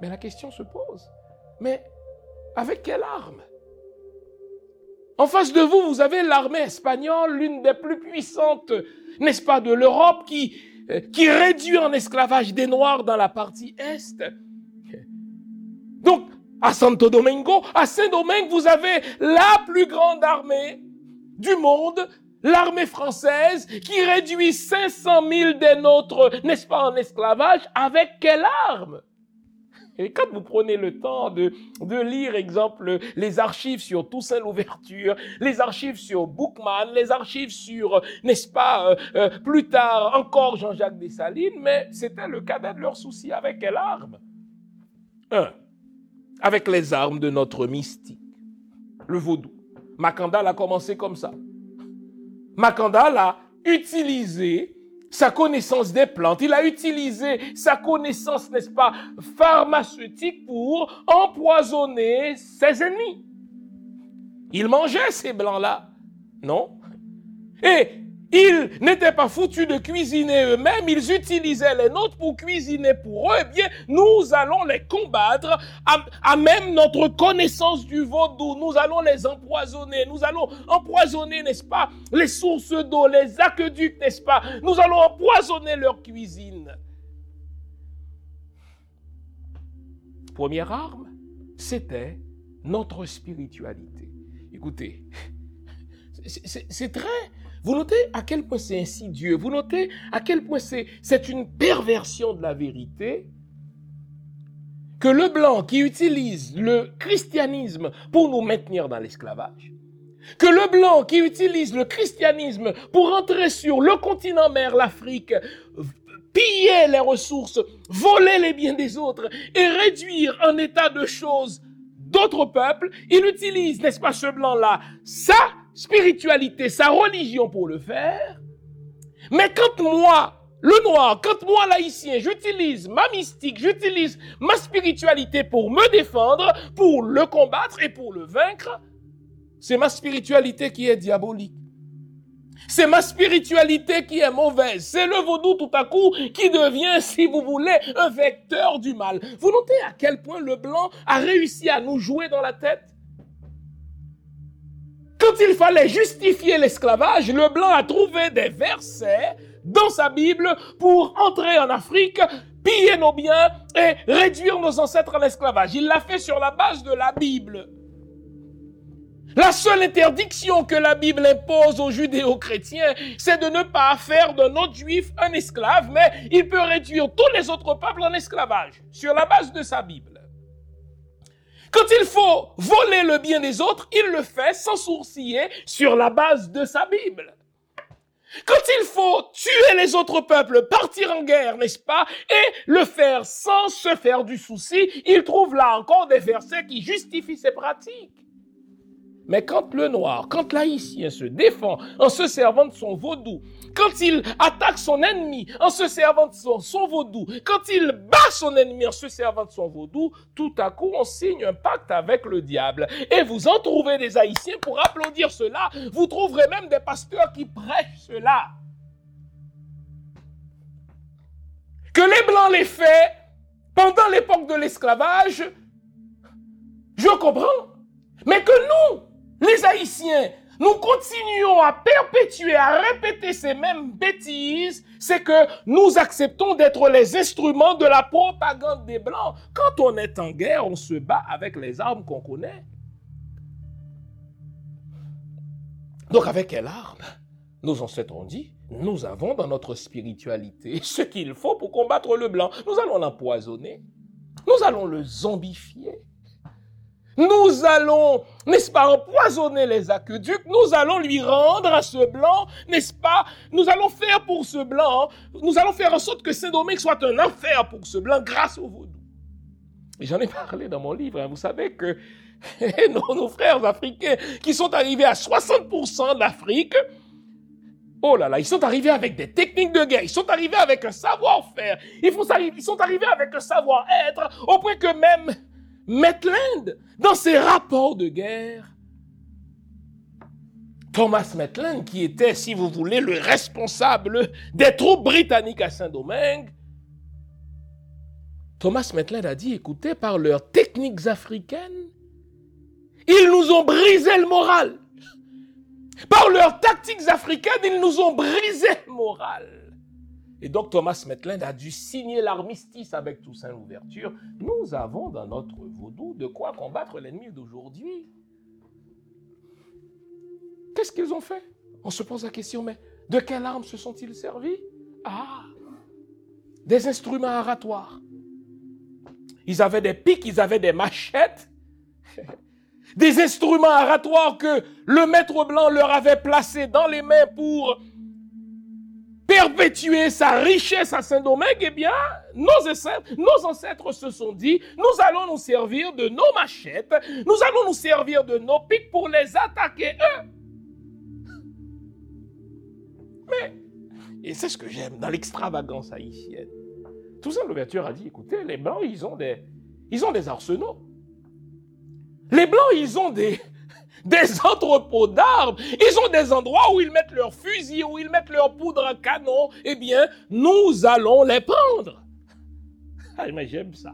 Mais la question se pose, mais avec quelle arme? En face de vous, vous avez l'armée espagnole, l'une des plus puissantes, n'est-ce pas, de l'Europe, qui, euh, qui réduit en esclavage des Noirs dans la partie Est. Donc, à Santo Domingo, à Saint-Domingue, vous avez la plus grande armée du monde l'armée française qui réduit 500 000 des nôtres, n'est-ce pas, en esclavage, avec quelle arme? Et quand vous prenez le temps de, de lire, exemple, les archives sur Toussaint l'Ouverture, les archives sur Bookman, les archives sur, n'est-ce pas, euh, euh, plus tard encore Jean-Jacques Dessalines, mais c'était le cadet de leur souci. Avec quelle arme? Un, avec les armes de notre mystique, le vaudou. Macandal a commencé comme ça. Macandal a utilisé sa connaissance des plantes, il a utilisé sa connaissance, n'est-ce pas, pharmaceutique pour empoisonner ses ennemis. Il mangeait ces blancs-là, non? Et ils n'étaient pas foutus de cuisiner eux-mêmes, ils utilisaient les nôtres pour cuisiner pour eux. Eh bien, nous allons les combattre à, même notre connaissance du vaudou. Nous allons les empoisonner. Nous allons empoisonner, n'est-ce pas, les sources d'eau, les aqueducs, n'est-ce pas Nous allons empoisonner leur cuisine. Première arme, c'était notre spiritualité. Écoutez, c'est très vous notez à quel point c'est insidieux. Vous notez à quel point c'est une perversion de la vérité que le blanc qui utilise le christianisme pour nous maintenir dans l'esclavage, que le blanc qui utilise le christianisme pour entrer sur le continent mère, l'Afrique, piller les ressources, voler les biens des autres et réduire un état de choses d'autres peuples, il utilise, n'est-ce pas, ce blanc-là, ça spiritualité, sa religion pour le faire. Mais quand moi, le noir, quand moi, l'haïtien, j'utilise ma mystique, j'utilise ma spiritualité pour me défendre, pour le combattre et pour le vaincre, c'est ma spiritualité qui est diabolique. C'est ma spiritualité qui est mauvaise. C'est le vaudou tout à coup qui devient, si vous voulez, un vecteur du mal. Vous notez à quel point le blanc a réussi à nous jouer dans la tête? Quand il fallait justifier l'esclavage, le blanc a trouvé des versets dans sa Bible pour entrer en Afrique, piller nos biens et réduire nos ancêtres en esclavage. Il l'a fait sur la base de la Bible. La seule interdiction que la Bible impose aux judéo-chrétiens, c'est de ne pas faire d'un autre juif un esclave, mais il peut réduire tous les autres peuples en esclavage, sur la base de sa Bible. Quand il faut voler le bien des autres, il le fait sans sourciller sur la base de sa Bible. Quand il faut tuer les autres peuples, partir en guerre, n'est-ce pas, et le faire sans se faire du souci, il trouve là encore des versets qui justifient ses pratiques. Mais quand le noir, quand l'haïtien se défend en se servant de son vaudou, quand il attaque son ennemi en se servant de son, vaudou, quand il bat son ennemi en se servant de son vaudou, tout à coup on signe un pacte avec le diable. Et vous en trouvez des haïtiens pour applaudir cela. Vous trouverez même des pasteurs qui prêchent cela. Que les blancs les fait pendant l'époque de l'esclavage, je comprends. Mais que nous, les Haïtiens, nous continuons à perpétuer, à répéter ces mêmes bêtises, c'est que nous acceptons d'être les instruments de la propagande des Blancs. Quand on est en guerre, on se bat avec les armes qu'on connaît. Donc avec quelle arme? Nos ancêtres ont dit, nous avons dans notre spiritualité ce qu'il faut pour combattre le blanc. Nous allons l'empoisonner. Nous allons le zombifier. Nous allons, n'est-ce pas, empoisonner les aqueducs, nous allons lui rendre à ce blanc, n'est-ce pas, nous allons faire pour ce blanc, nous allons faire en sorte que Saint-Domingue soit un enfer pour ce blanc grâce au vaudou. J'en ai parlé dans mon livre, hein. vous savez que nos, nos, frères africains qui sont arrivés à 60% d'Afrique, oh là là, ils sont arrivés avec des techniques de guerre, ils sont arrivés avec un savoir-faire, ils, ils sont arrivés avec un savoir-être, au point que même Maitland, dans ses rapports de guerre, Thomas Maitland, qui était, si vous voulez, le responsable des troupes britanniques à Saint-Domingue, Thomas Maitland a dit, écoutez, par leurs techniques africaines, ils nous ont brisé le moral. Par leurs tactiques africaines, ils nous ont brisé le moral. Et donc Thomas Metland a dû signer l'armistice avec Toussaint l'Ouverture. Nous avons dans notre vaudou de quoi combattre l'ennemi d'aujourd'hui. Qu'est-ce qu'ils ont fait? On se pose la question, mais de quelles armes se sont-ils servis? Ah, des instruments aratoires. Ils avaient des pics, ils avaient des machettes, des instruments aratoires que le maître blanc leur avait placés dans les mains pour perpétuer sa richesse à Saint-Domingue, eh bien, nos ancêtres, se sont dit, nous allons nous servir de nos machettes, nous allons nous servir de nos pics pour les attaquer eux. Mais, et c'est ce que j'aime dans l'extravagance haïtienne, Toussaint Louverture a dit, écoutez, les Blancs, ils ont ils ont des arsenaux. Les Blancs, ils ont des, des entrepôts d'armes. Ils ont des endroits où ils mettent leurs fusils, où ils mettent leurs poudres à canon. Eh bien, nous allons les prendre. Ah, mais j'aime ça.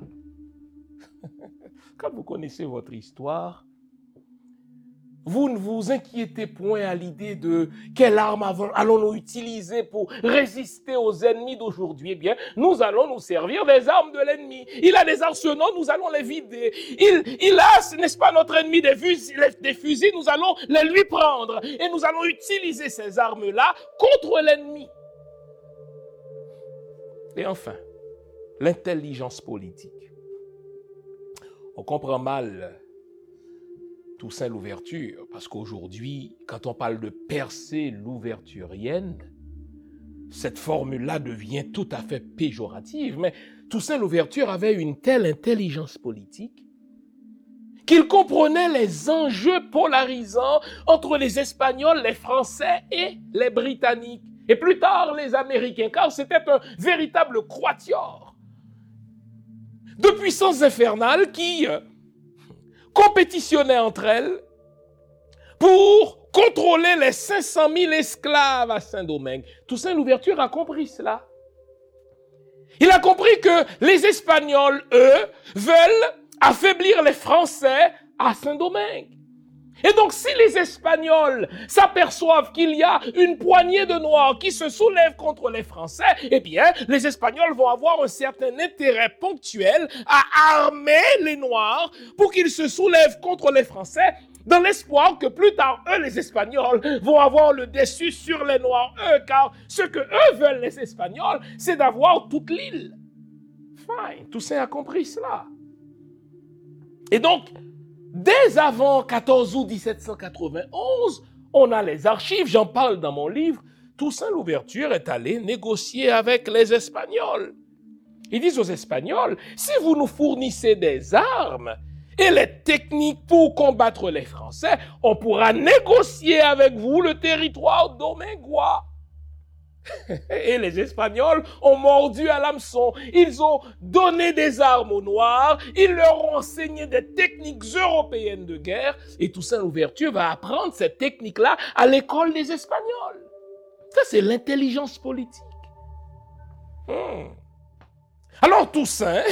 Quand vous connaissez votre histoire, vous ne vous inquiétez point à l'idée de quelle arme allons-nous utiliser pour résister aux ennemis d'aujourd'hui. Eh bien, nous allons nous servir des armes de l'ennemi. Il a des arsenaux, nous allons les vider. Il, il a, n'est-ce pas, notre ennemi des fusils, des fusils, nous allons les lui prendre. Et nous allons utiliser ces armes-là contre l'ennemi. Et enfin, l'intelligence politique. On comprend mal Toussaint l'ouverture, parce qu'aujourd'hui, quand on parle de percée l'ouverturienne, cette formule-là devient tout à fait péjorative, mais Toussaint l'ouverture avait une telle intelligence politique qu'il comprenait les enjeux polarisants entre les Espagnols, les Français et les Britanniques, et plus tard les Américains, car c'était un véritable quatuor de puissances infernales qui euh, compétitionnaient entre elles pour contrôler les 500 000 esclaves à Saint-Domingue. Toussaint Louverture a compris cela. Il a compris que les Espagnols, eux, veulent affaiblir les Français à Saint-Domingue. Et donc, si les Espagnols s'aperçoivent qu'il y a une poignée de Noirs qui se soulèvent contre les Français, eh bien, les Espagnols vont avoir un certain intérêt ponctuel à armer les Noirs pour qu'ils se soulèvent contre les Français dans l'espoir que plus tard, eux, les Espagnols, vont avoir le dessus sur les Noirs, eux, car ce que eux veulent, les Espagnols, c'est d'avoir toute l'île. Fine, Toussaint a compris cela. Et donc, Dès avant 14 août 1791, on a les archives, j'en parle dans mon livre, Toussaint Louverture est allé négocier avec les Espagnols. Ils disent aux Espagnols, si vous nous fournissez des armes et les techniques pour combattre les Français, on pourra négocier avec vous le territoire domingois. Et les Espagnols ont mordu à l'hameçon. Ils ont donné des armes aux Noirs. Ils leur ont enseigné des techniques européennes de guerre. Et Toussaint Louverture va apprendre cette technique-là à l'école des Espagnols. Ça, c'est l'intelligence politique. Hmm. Alors Toussaint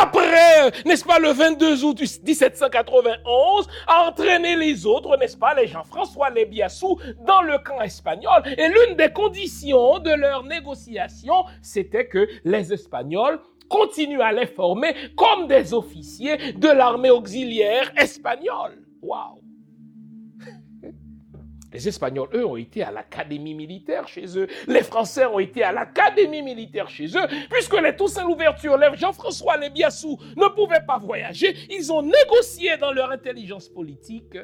après, n'est-ce pas, le 22 août 1791, a entraîné les autres, n'est-ce pas, les Jean-François Lébiassou, dans le camp espagnol. Et l'une des conditions de leur négociation, c'était que les Espagnols continuent à les former comme des officiers de l'armée auxiliaire espagnole. Waouh! Les Espagnols, eux, ont été à l'académie militaire chez eux. Les Français ont été à l'académie militaire chez eux. Puisque les Toussaint l'ouverture, Jean-François Lébiassou ne pouvaient pas voyager, ils ont négocié dans leur intelligence politique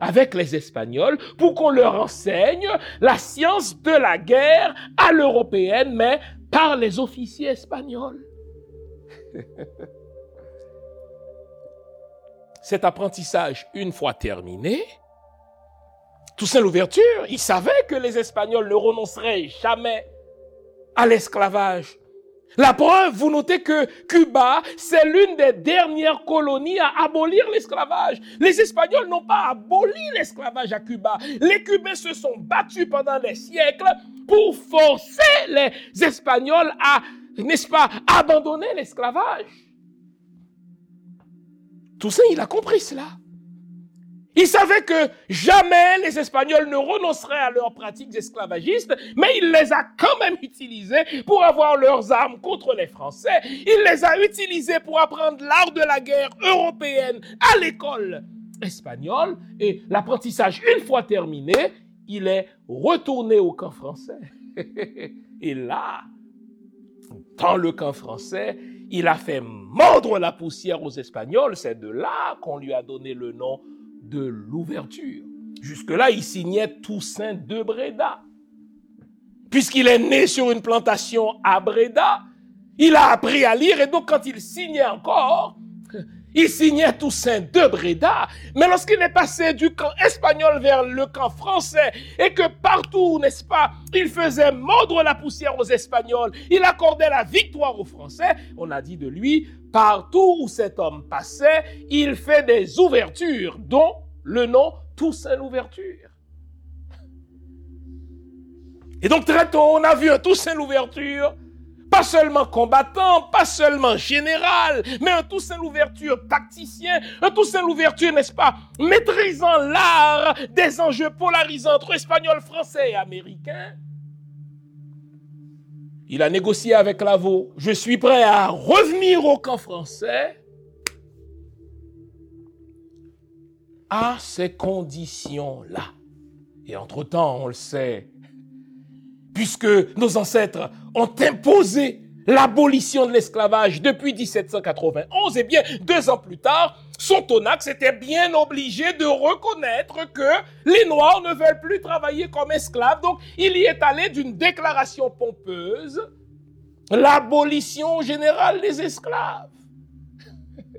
avec les Espagnols pour qu'on leur enseigne la science de la guerre à l'européenne, mais par les officiers espagnols. Cet apprentissage, une fois terminé, Toussaint l'ouverture, il savait que les Espagnols ne renonceraient jamais à l'esclavage. La preuve, vous notez que Cuba, c'est l'une des dernières colonies à abolir l'esclavage. Les Espagnols n'ont pas aboli l'esclavage à Cuba. Les Cubains se sont battus pendant des siècles pour forcer les Espagnols à, n'est-ce pas, abandonner l'esclavage. Toussaint, il a compris cela. Ils savaient que jamais les Espagnols ne renonceraient à leurs pratiques esclavagistes, mais il les a quand même utilisées pour avoir leurs armes contre les Français. Il les a utilisées pour apprendre l'art de la guerre européenne à l'école espagnole. Et l'apprentissage, une fois terminé, il est retourné au camp français. Et là, dans le camp français, il a fait mordre la poussière aux Espagnols. C'est de là qu'on lui a donné le nom de l'ouverture. Jusque-là, il signait Toussaint de Breda. Puisqu'il est né sur une plantation à Breda, il a appris à lire et donc quand il signait encore, il signait Toussaint de Breda, mais lorsqu'il est passé du camp espagnol vers le camp français et que partout, n'est-ce pas, il faisait mordre la poussière aux Espagnols, il accordait la victoire aux Français, on a dit de lui, partout où cet homme passait, il fait des ouvertures, dont le nom Toussaint l'ouverture. Et donc très tôt, on a vu un Toussaint l'ouverture pas seulement combattant, pas seulement général, mais un Toussaint l'ouverture tacticien, un Toussaint l'ouverture, n'est-ce pas, maîtrisant l'art des enjeux polarisants entre espagnol, français et américain. Il a négocié avec Lavaux. Je suis prêt à revenir au camp français à ces conditions-là. Et entre-temps, on le sait, puisque nos ancêtres ont imposé l'abolition de l'esclavage depuis 1791, et eh bien, deux ans plus tard, Sontonax était bien obligé de reconnaître que les Noirs ne veulent plus travailler comme esclaves. Donc, il y est allé d'une déclaration pompeuse, l'abolition générale des esclaves.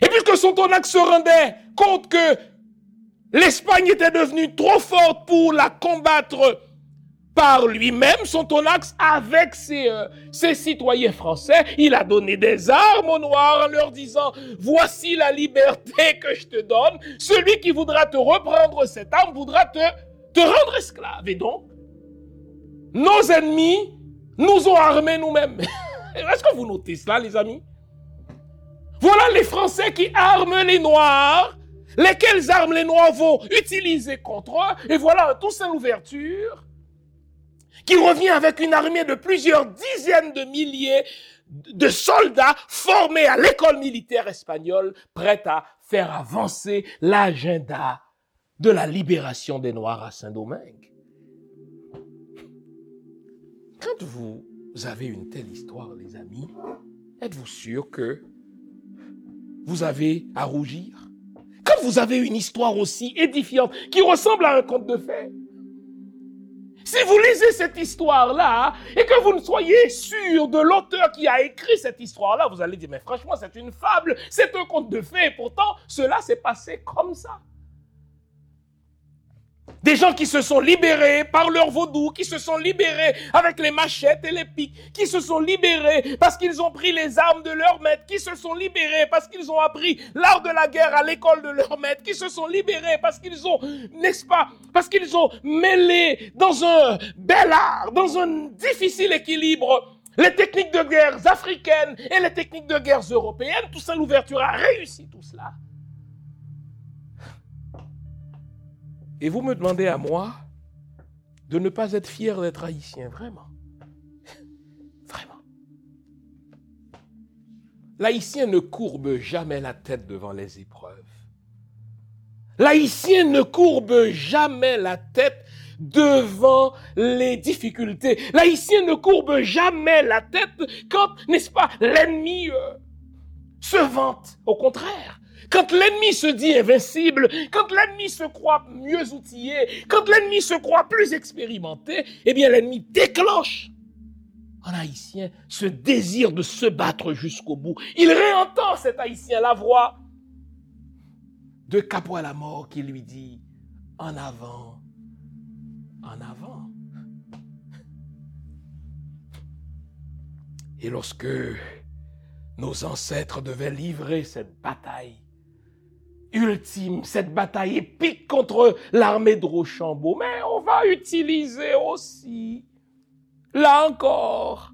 Et puisque Sontonax se rendait compte que L'Espagne était devenue trop forte pour la combattre par lui-même, son tonax, avec euh, ses, citoyens français. Il a donné des armes aux Noirs en leur disant, voici la liberté que je te donne. Celui qui voudra te reprendre cette arme voudra te, te rendre esclave. Et donc, nos ennemis nous ont armés nous-mêmes. Est-ce que vous notez cela, les amis? Voilà les Français qui arment les Noirs lesquelles armes les Noirs vont utiliser contre eux? Et voilà un Toussaint l'ouverture qui revient avec une armée de plusieurs dizaines de milliers de soldats formés à l'école militaire espagnole, prêts à faire avancer l'agenda de la libération des Noirs à Saint-Domingue. Quand vous avez une telle histoire, les amis, êtes-vous sûr que vous avez à rougir? Quand vous avez une histoire aussi édifiante qui ressemble à un conte de fées, si vous lisez cette histoire-là et que vous ne soyez sûr de l'auteur qui a écrit cette histoire-là, vous allez dire, mais franchement, c'est une fable, c'est un conte de fées, et pourtant, cela s'est passé comme ça. Des gens qui se sont libérés par leur vaudou, qui se sont libérés avec les machettes et les pics, qui se sont libérés parce qu'ils ont pris les armes de leur maître, qui se sont libérés parce qu'ils ont appris l'art de la guerre à l'école de leur maître, qui se sont libérés parce qu'ils ont, n'est-ce pas, parce qu'ils ont mêlé dans un bel art, dans un difficile équilibre, les techniques de guerre africaines et les techniques de guerre européennes. Tout ça, l'ouverture a réussi tout cela. Et vous me demandez à moi de ne pas être fier d'être haïtien, vraiment. Vraiment. L'haïtien ne courbe jamais la tête devant les épreuves. L'haïtien ne courbe jamais la tête devant les difficultés. L'haïtien ne courbe jamais la tête quand, n'est-ce pas, l'ennemi euh, se vante. Au contraire, quand l'ennemi se dit invincible, quand l'ennemi se croit mieux outillé, quand l'ennemi se croit plus expérimenté, eh bien l'ennemi déclenche en haïtien ce désir de se battre jusqu'au bout. Il réentend cet haïtien la voix de Capo à la mort qui lui dit en avant, en avant. Et lorsque nos ancêtres devaient livrer cette bataille, ultime, cette bataille épique contre l'armée de Rochambeau. Mais on va utiliser aussi, là encore,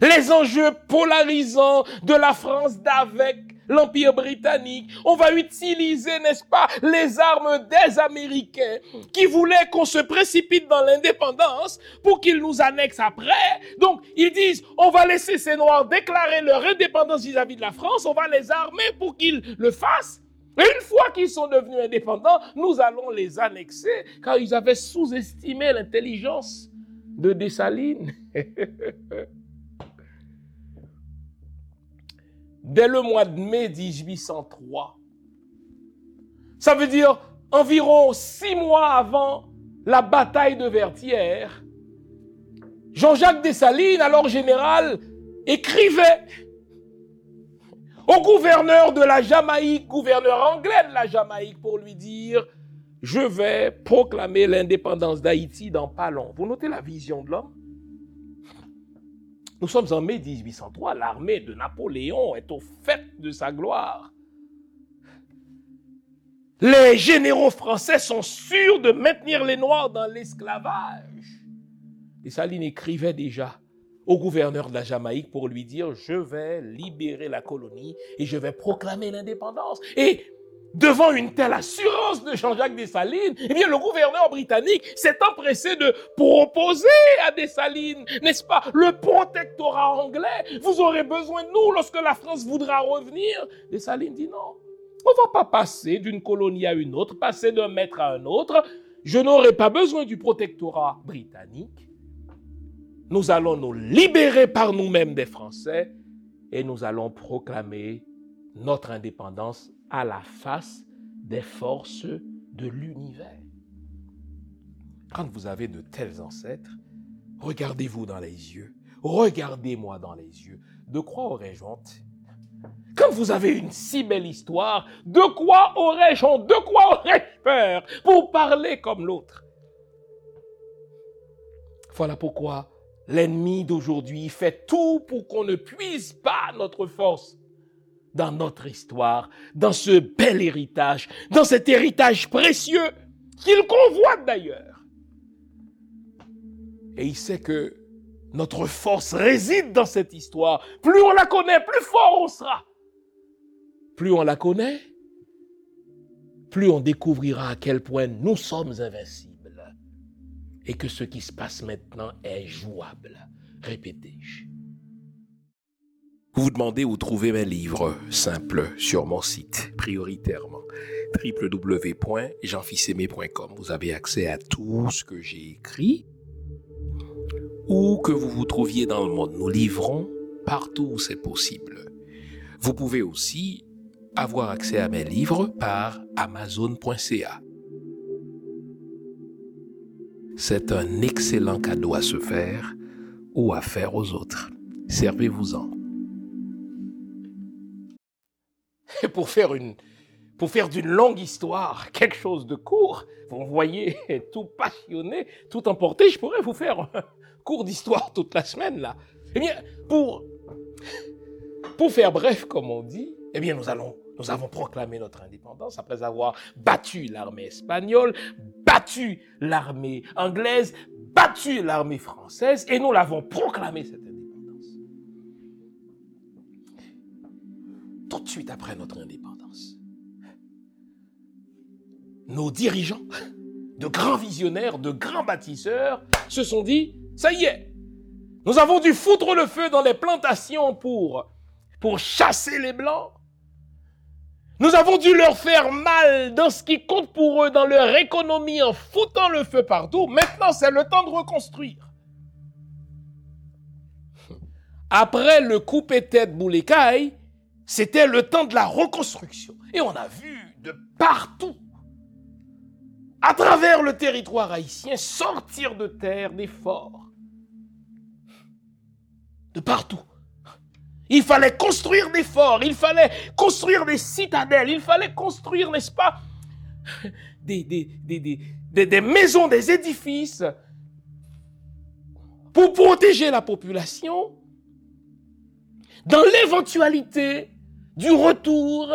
les enjeux polarisants de la France d'avec l'Empire britannique. On va utiliser, n'est-ce pas, les armes des Américains qui voulaient qu'on se précipite dans l'indépendance pour qu'ils nous annexent après. Donc, ils disent, on va laisser ces Noirs déclarer leur indépendance vis-à-vis -vis de la France, on va les armer pour qu'ils le fassent. Une fois qu'ils sont devenus indépendants, nous allons les annexer, car ils avaient sous-estimé l'intelligence de Dessalines. Dès le mois de mai 1803, ça veut dire environ six mois avant la bataille de Vertières, Jean-Jacques Dessalines, alors général, écrivait au gouverneur de la Jamaïque, gouverneur anglais de la Jamaïque, pour lui dire, je vais proclamer l'indépendance d'Haïti dans pas long. Vous notez la vision de l'homme? Nous sommes en mai 1803, l'armée de Napoléon est au fait de sa gloire. Les généraux français sont sûrs de maintenir les Noirs dans l'esclavage. Et Saline écrivait déjà au gouverneur de la Jamaïque pour lui dire, je vais libérer la colonie et je vais proclamer l'indépendance. Et devant une telle assurance de Jean-Jacques Dessalines, eh bien, le gouverneur britannique s'est empressé de proposer à Dessalines, n'est-ce pas, le protectorat anglais. Vous aurez besoin de nous lorsque la France voudra revenir. Dessalines dit non. On ne va pas passer d'une colonie à une autre, passer d'un maître à un autre. Je n'aurai pas besoin du protectorat britannique. Nous allons nous libérer par nous-mêmes des Français et nous allons proclamer notre indépendance à la face des forces de l'univers. Quand vous avez de tels ancêtres, regardez-vous dans les yeux, regardez-moi dans les yeux. De quoi aurais-je honte? Quand vous avez une si belle histoire, de quoi aurais-je honte? De quoi aurais-je peur pour parler comme l'autre? Voilà pourquoi l'ennemi d'aujourd'hui fait tout pour qu'on ne puise pas notre force dans notre histoire, dans ce bel héritage, dans cet héritage précieux qu'il convoite d'ailleurs. Et il sait que notre force réside dans cette histoire. Plus on la connaît, plus fort on sera. Plus on la connaît, plus on découvrira à quel point nous sommes invincibles et que ce qui se passe maintenant est jouable. Répétez-je. Vous vous demandez où trouver mes livres simples sur mon site, prioritairement www.jeanfissemé.com. Vous avez accès à tout ce que j'ai écrit. Où que vous vous trouviez dans le monde, nous livrons partout où c'est possible. Vous pouvez aussi avoir accès à mes livres par amazon.ca. C'est un excellent cadeau à se faire ou à faire aux autres. Servez-vous-en. Et pour faire une, pour faire d'une longue histoire quelque chose de court, vous voyez tout passionné, tout emporté, je pourrais vous faire un cours d'histoire toute la semaine là. Eh bien, pour, pour faire bref, comme on dit, eh bien, nous allons, nous avons proclamé notre indépendance après avoir battu l'armée espagnole, battu l'armée anglaise, battu l'armée française, et nous l'avons proclamé cette indépendance. tout de suite après notre indépendance. Nos dirigeants, de grands visionnaires, de grands bâtisseurs, se sont dit, ça y est, nous avons dû foutre le feu dans les plantations pour, pour chasser les Blancs. Nous avons dû leur faire mal dans ce qui compte pour eux, dans leur économie, en foutant le feu partout. Maintenant, c'est le temps de reconstruire. Après le coupé-tête Boulécaille, c'était le temps de la reconstruction. Et on a vu de partout, à travers le territoire haïtien, sortir de terre des forts. De partout. Il fallait construire des forts, il fallait construire des citadelles, il fallait construire, n'est-ce pas, des, maisons, des édifices pour protéger la population dans l'éventualité du retour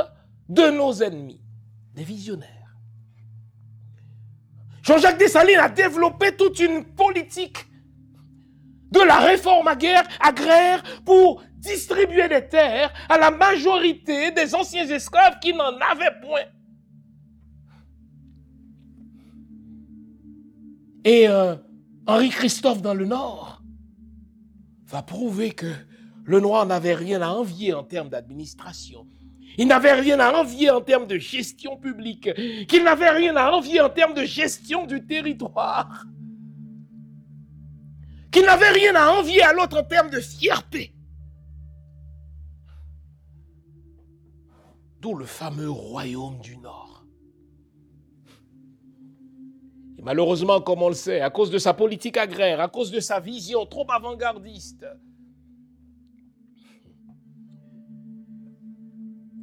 de nos ennemis, des visionnaires. Jean-Jacques Dessalines a développé toute une politique de la réforme agraire pour distribuer des terres à la majorité des anciens esclaves qui n'en avaient point. Et euh, Henri Christophe dans le Nord va prouver que le noir n'avait rien à envier en termes d'administration. Ils n'avaient rien à envier en termes de gestion publique, qu'ils n'avaient rien à envier en termes de gestion du territoire, qu'ils n'avaient rien à envier à l'autre en termes de fierté. D'où le fameux royaume du Nord. Et malheureusement, comme on le sait, à cause de sa politique agraire, à cause de sa vision trop avant-gardiste,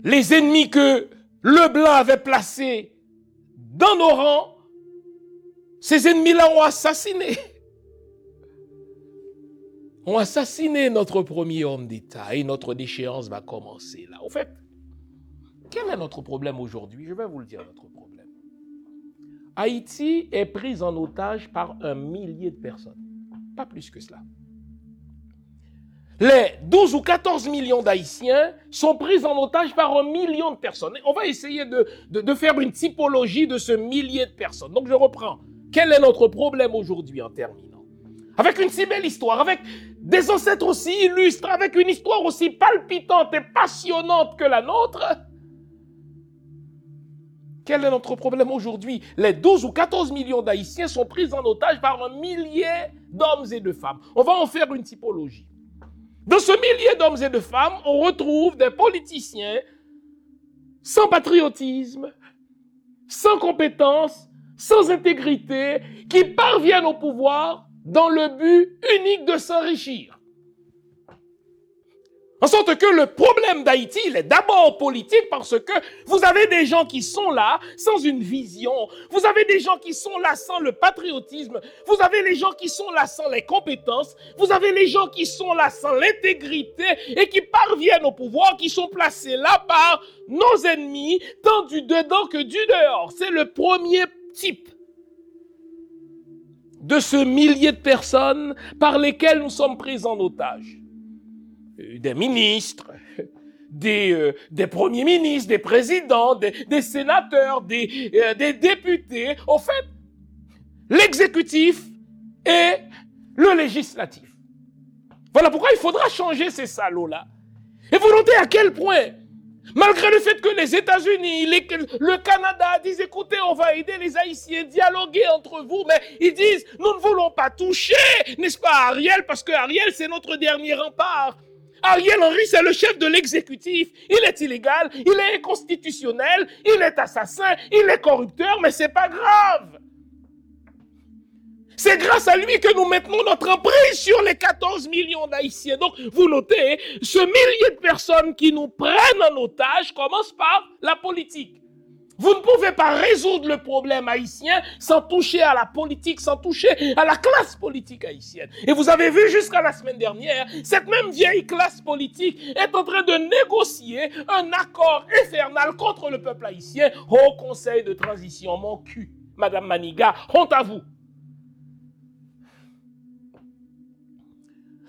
les ennemis que le blanc avait placés dans nos rangs, ces ennemis-là ont assassiné. Ont assassiné notre premier homme d'État et notre déchéance va commencer là. Au fait, quel est notre problème aujourd'hui? Je vais vous le dire, notre problème. Haïti est prise en otage par un millier de personnes. Pas plus que cela. Les 12 ou 14 millions d'Haïtiens sont pris en otage par un million de personnes. On va essayer de, de, faire une typologie de ce millier de personnes. Donc je reprends. Quel est notre problème aujourd'hui en terminant? Avec une si belle histoire, avec des ancêtres aussi illustres, avec une histoire aussi palpitante et passionnante que la nôtre, quel est notre problème aujourd'hui? Les 12 ou 14 millions d'Haïtiens sont pris en otage par un millier d'hommes et de femmes. On va en faire une typologie. Dans ce millier d'hommes et de femmes, on retrouve des politiciens sans patriotisme, sans compétence, sans intégrité, qui parviennent au pouvoir dans le but unique de s'enrichir. En sorte que le problème d'Haïti, il est d'abord politique parce que vous avez des gens qui sont là sans une vision. Vous avez des gens qui sont là sans le patriotisme. Vous avez les gens qui sont là sans les compétences. Vous avez les gens qui sont là sans l'intégrité et qui parviennent au pouvoir, qui sont placés là par nos ennemis, tant du dedans que du dehors. C'est le premier type de ce millier de personnes par lesquelles nous sommes pris en otage. Euh, des ministres, des, euh, des premiers ministres, des présidents, des, des sénateurs, des, euh, des députés. Au fait, l'exécutif et le législatif. Voilà pourquoi il faudra changer ces salauds-là. Et vous notez à quel point, malgré le fait que les États-Unis, le Canada disent écoutez, on va aider les Haïtiens, dialoguer entre vous, mais ils disent nous ne voulons pas toucher, n'est-ce pas, Ariel, parce que Ariel, c'est notre dernier rempart. Ariel Henry, c'est le chef de l'exécutif. Il est illégal, il est inconstitutionnel, il est assassin, il est corrupteur, mais c'est pas grave. C'est grâce à lui que nous maintenons notre emprise sur les 14 millions d'Haïtiens. Donc, vous notez, ce millier de personnes qui nous prennent en otage commence par la politique. Vous ne pouvez pas résoudre le problème haïtien sans toucher à la politique, sans toucher à la classe politique haïtienne. Et vous avez vu jusqu'à la semaine dernière, cette même vieille classe politique est en train de négocier un accord infernal contre le peuple haïtien au Conseil de transition. Mon cul, Madame Maniga, honte à vous.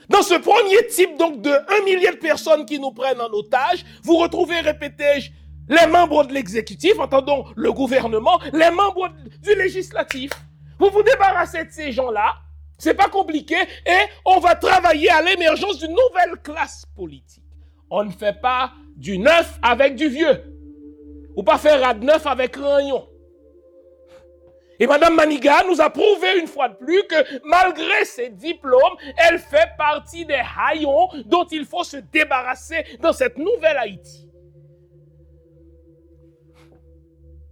Dans ce premier type donc de un millier de personnes qui nous prennent en otage, vous retrouvez, répétais-je, les membres de l'exécutif, entendons le gouvernement, les membres du législatif. Vous vous débarrassez de ces gens-là, c'est pas compliqué, et on va travailler à l'émergence d'une nouvelle classe politique. On ne fait pas du neuf avec du vieux, ou pas faire à neuf avec rayon. Et Madame Maniga nous a prouvé une fois de plus que malgré ses diplômes, elle fait partie des haillons dont il faut se débarrasser dans cette nouvelle Haïti.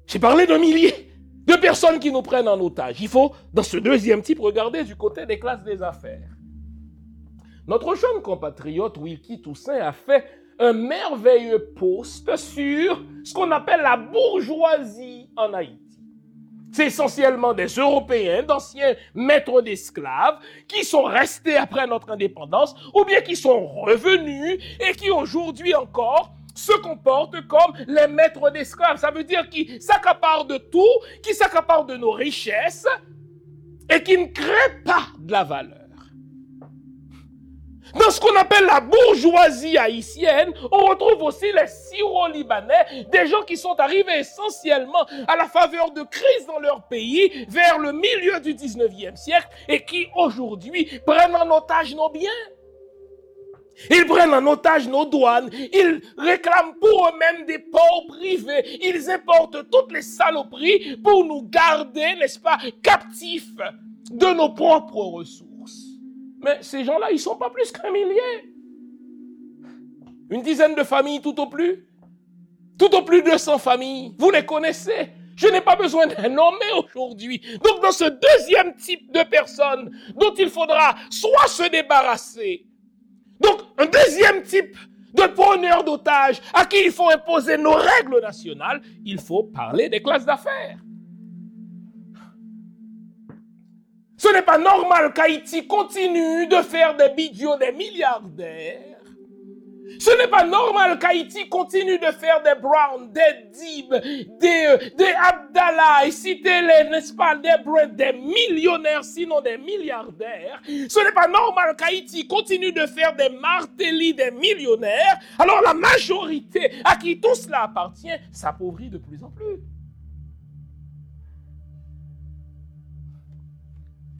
J'ai parlé d'un millier de personnes qui nous prennent en otage. Il faut, dans ce deuxième type, regarder du côté des classes des affaires. Notre jeune compatriote Wilkie Toussaint a fait un merveilleux post sur ce qu'on appelle la bourgeoisie en Haïti. C'est essentiellement des Européens, d'anciens maîtres d'esclaves, qui sont restés après notre indépendance, ou bien qui sont revenus et qui aujourd'hui encore se comportent comme les maîtres d'esclaves. Ça veut dire qu'ils s'accaparent de tout, qui s'accaparent de nos richesses et qui ne créent pas de la valeur. Dans ce qu'on appelle la bourgeoisie haïtienne, on retrouve aussi les Syro-Libanais, des gens qui sont arrivés essentiellement à la faveur de crises dans leur pays vers le milieu du 19e siècle et qui aujourd'hui prennent en otage nos biens. Ils prennent en otage nos douanes. Ils réclament pour eux-mêmes des ports privés. Ils importent toutes les saloperies pour nous garder, n'est-ce pas, captifs de nos propres ressources. Mais ces gens-là, ils sont pas plus qu'un millier. Une dizaine de familles tout au plus. Tout au plus 200 familles. Vous les connaissez. Je n'ai pas besoin d'un nommer aujourd'hui. Donc dans ce deuxième type de personnes dont il faudra soit se débarrasser, donc, un deuxième type de preneur d'otages à qui il faut imposer nos règles nationales, il faut parler des classes d'affaires. Ce n'est pas normal qu'Haïti continue de faire des bidiots des milliardaires ce n'est pas normal qu'Haïti continue de faire des Brown, des Dib, des, euh, des Abdallah, et citer-les, n'est-ce pas, des Brett, des millionnaires, sinon des milliardaires. Ce n'est pas normal qu'Haïti continue de faire des Martelly, des millionnaires. Alors la majorité à qui tout cela appartient s'appauvrit de plus en plus.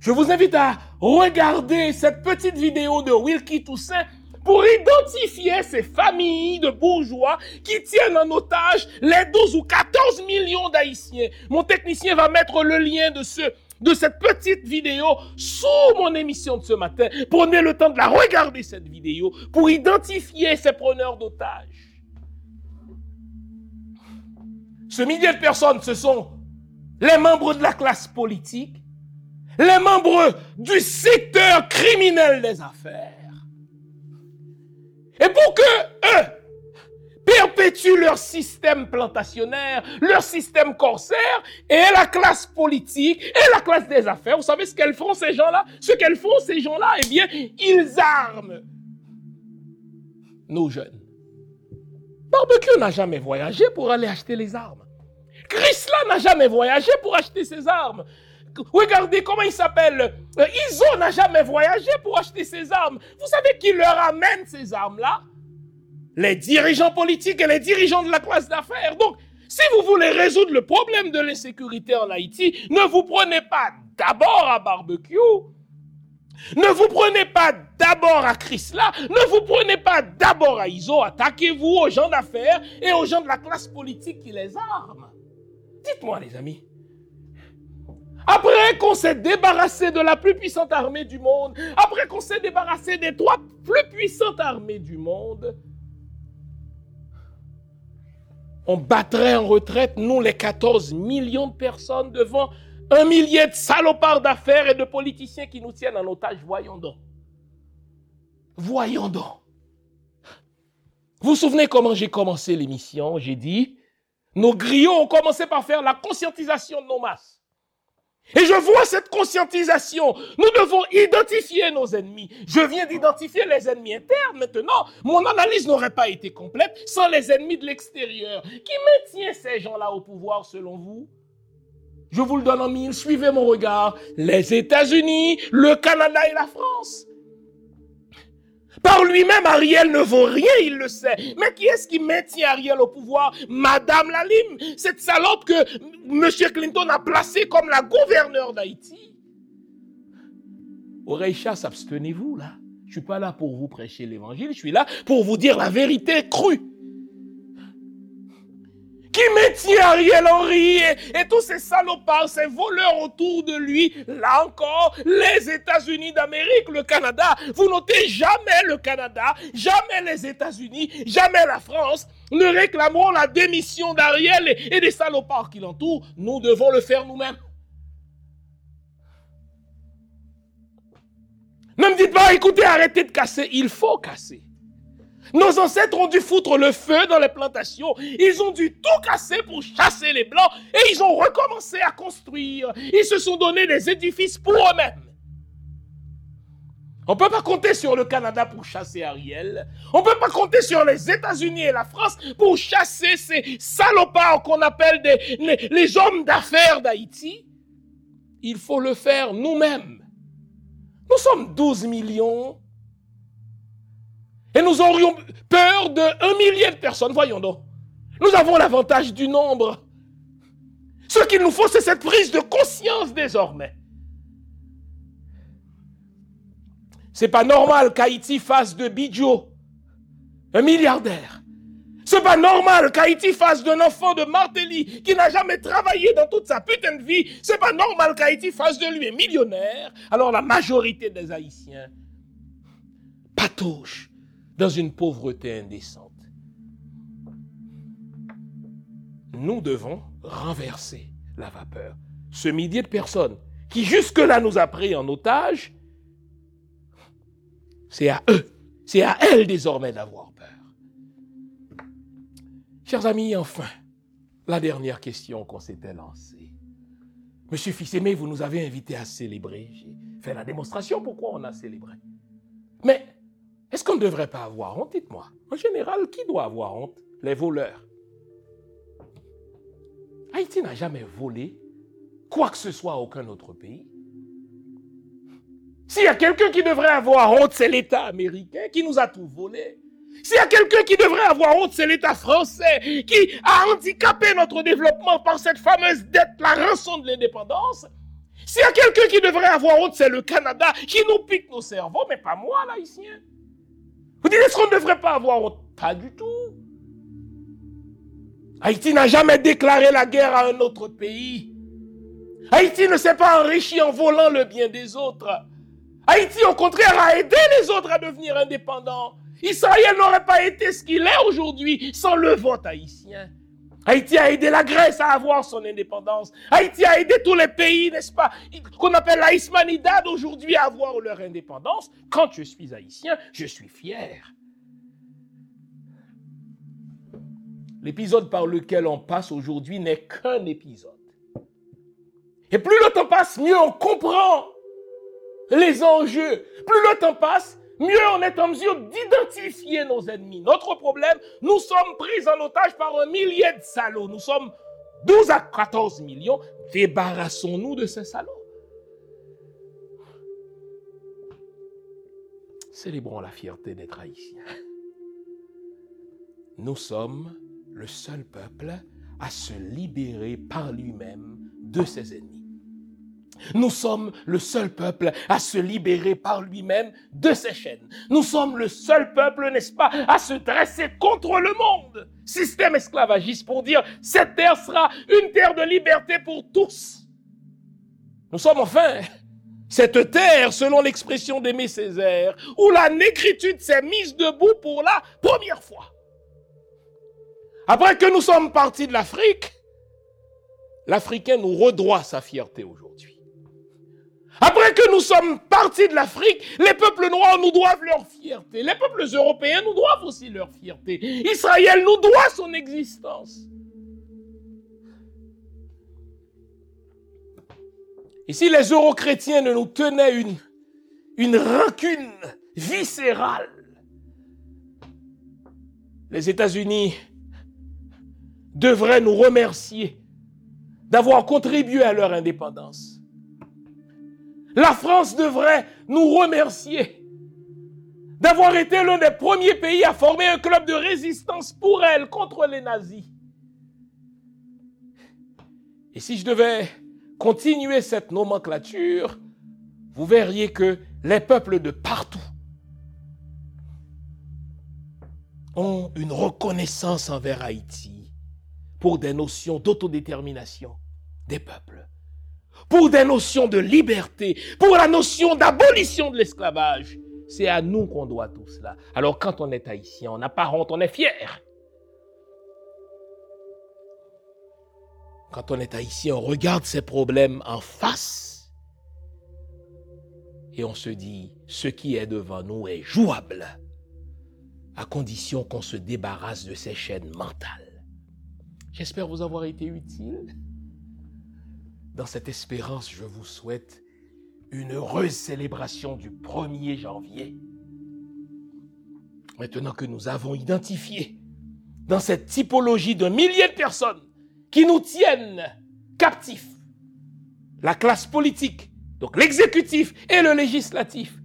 Je vous invite à regarder cette petite vidéo de Wilkie Toussaint pour identifier ces familles de bourgeois qui tiennent en otage les 12 ou 14 millions d'Haïtiens. Mon technicien va mettre le lien de ce de cette petite vidéo sous mon émission de ce matin. Prenez le temps de la regarder, cette vidéo, pour identifier ces preneurs d'otages. Ce millier de personnes, ce sont les membres de la classe politique, les membres du secteur criminel des affaires, et pour que eux perpétuent leur système plantationnaire, leur système corsaire, et la classe politique, et la classe des affaires, vous savez ce qu'elles font ces gens-là? Ce qu'elles font ces gens-là, eh bien, ils arment nos jeunes. Barbecue n'a jamais voyagé pour aller acheter les armes. Chrysler n'a jamais voyagé pour acheter ses armes. Regardez comment il s'appelle. Euh, Iso n'a jamais voyagé pour acheter ses armes. Vous savez qui leur amène ces armes-là? Les dirigeants politiques et les dirigeants de la classe d'affaires. Donc, si vous voulez résoudre le problème de l'insécurité en Haïti, ne vous prenez pas d'abord à barbecue. Ne vous prenez pas d'abord à Chrysler, ne vous prenez pas d'abord à ISO, attaquez-vous aux gens d'affaires et aux gens de la classe politique qui les arment. Dites-moi les amis, après qu'on s'est débarrassé de la plus puissante armée du monde, après qu'on s'est débarrassé des trois plus puissantes armées du monde, on battrait en retraite, nous les 14 millions de personnes, devant un millier de salopards d'affaires et de politiciens qui nous tiennent en otage. Voyons donc. Voyons donc. Vous vous souvenez comment j'ai commencé l'émission? J'ai dit, nos griots ont commencé par faire la conscientisation de nos masses. Et je vois cette conscientisation. Nous devons identifier nos ennemis. Je viens d'identifier les ennemis internes. Maintenant, mon analyse n'aurait pas été complète sans les ennemis de l'extérieur. Qui maintient ces gens-là au pouvoir selon vous? Je vous le donne en mille. Suivez mon regard. Les États-Unis, le Canada et la France. Par lui-même, Ariel ne vaut rien, il le sait. Mais qui est-ce qui maintient Ariel au pouvoir? Madame Lalim, cette salope que M. Clinton a placée comme la gouverneure d'Haïti. Oreille chasse, abstenez-vous là. Je suis pas là pour vous prêcher l'évangile, je suis là pour vous dire la vérité crue qui maintient Ariel Henry et, tous ces salopards, ces voleurs autour de lui. Là encore, les États-Unis d'Amérique, le Canada. Vous notez jamais le Canada, jamais les États-Unis, jamais la France ne réclameront la démission d'Ariel et, et des salopards qui l'entourent. Nous devons le faire nous-mêmes. Ne me dites pas, écoutez, arrêtez de casser. Il faut casser. Nos ancêtres ont dû foutre le feu dans les plantations. Ils ont dû tout casser pour chasser les Blancs et ils ont recommencé à construire. Ils se sont donné des édifices pour eux-mêmes. On ne peut pas compter sur le Canada pour chasser Ariel. On ne peut pas compter sur les États-Unis et la France pour chasser ces salopards qu'on appelle les hommes d'affaires d'Haïti. Il faut le faire nous-mêmes. Nous sommes 12 millions et nous aurions peur d'un millier de personnes. Voyons donc. Nous avons l'avantage du nombre. Ce qu'il nous faut, c'est cette prise de conscience désormais. C'est pas normal qu'Haïti fasse de Bidjo un milliardaire. C'est pas normal qu'Haïti fasse d'un enfant de Martelly qui n'a jamais travaillé dans toute sa putain de vie. C'est pas normal qu'Haïti fasse de lui un millionnaire. Alors la majorité des Haïtiens patouchent dans une pauvreté indécente. Nous devons renverser la vapeur. Ce millier de personnes qui jusque-là nous a pris en otage, c'est à eux, c'est à elles désormais d'avoir peur. Chers amis, enfin, la dernière question qu'on s'était lancée. Monsieur Fils-Aimé, vous nous avez invités à célébrer. J'ai fait la démonstration pourquoi on a célébré. Mais est-ce qu'on ne devrait pas avoir honte? Dites-moi. En général, qui doit avoir honte? Les voleurs. Haïti n'a jamais volé quoi que ce soit à aucun autre pays. S'il y a quelqu'un qui devrait avoir honte, c'est l'État américain qui nous a tout volé. S'il y a quelqu'un qui devrait avoir honte, c'est l'État français qui a handicapé notre développement par cette fameuse dette, la rançon de l'indépendance. S'il y a quelqu'un qui devrait avoir honte, c'est le Canada qui nous pique nos cerveaux, mais pas moi, l'haïtien. Vous dites, est-ce qu'on ne devrait pas avoir honte Pas du tout. Haïti n'a jamais déclaré la guerre à un autre pays. Haïti ne s'est pas enrichi en volant le bien des autres. Haïti, au contraire, a aidé les autres à devenir indépendants. Israël n'aurait pas été ce qu'il est aujourd'hui sans le vote haïtien. Haïti a aidé la Grèce à avoir son indépendance. Haïti a aidé tous les pays, n'est-ce pas, qu'on appelle la Hismanidad aujourd'hui à avoir leur indépendance. Quand je suis haïtien, je suis fier. L'épisode par lequel on passe aujourd'hui n'est qu'un épisode. Et plus le temps passe, mieux on comprend les enjeux. Plus le temps passe, mieux on est en mesure d'identifier nos ennemis. Notre problème, nous sommes pris en otage par un millier de salauds. Nous sommes 12 à 14 millions. Débarrassons-nous de ces salauds. Célébrons la fierté d'être haïtiens. Nous sommes le seul peuple à se libérer par lui-même de ses ennemis. Nous sommes le seul peuple à se libérer par lui-même de ses chaînes. Nous sommes le seul peuple, n'est-ce pas, à se dresser contre le monde. Système esclavagiste pour dire cette terre sera une terre de liberté pour tous. Nous sommes enfin cette terre, selon l'expression d'Aimé Césaire, où la négritude s'est mise debout pour la première fois. Après que nous sommes partis de l'Afrique, l'Africain nous redroit sa fierté aujourd'hui. Après que nous sommes partis de l'Afrique, les peuples noirs nous doivent leur fierté. Les peuples européens nous doivent aussi leur fierté. Israël nous doit son existence. Et si les euro-chrétiens ne nous tenaient une, une rancune viscérale, les États-Unis devraient nous remercier d'avoir contribué à leur indépendance. La France devrait nous remercier d'avoir été l'un des premiers pays à former un club de résistance pour elle contre les nazis. Et si je devais continuer cette nomenclature, vous verriez que les peuples de partout ont une reconnaissance envers Haïti pour des notions d'autodétermination des peuples pour des notions de liberté, pour la notion d'abolition de l'esclavage. C'est à nous qu'on doit tout cela. Alors quand on est haïtien, on n'a on est fier. Quand on est haïtien, on regarde ces problèmes en face et on se dit, ce qui est devant nous est jouable, à condition qu'on se débarrasse de ces chaînes mentales. J'espère vous avoir été utile. Dans cette espérance, je vous souhaite une heureuse célébration du 1er janvier. Maintenant que nous avons identifié dans cette typologie de milliers de personnes qui nous tiennent captifs, la classe politique, donc l'exécutif et le législatif,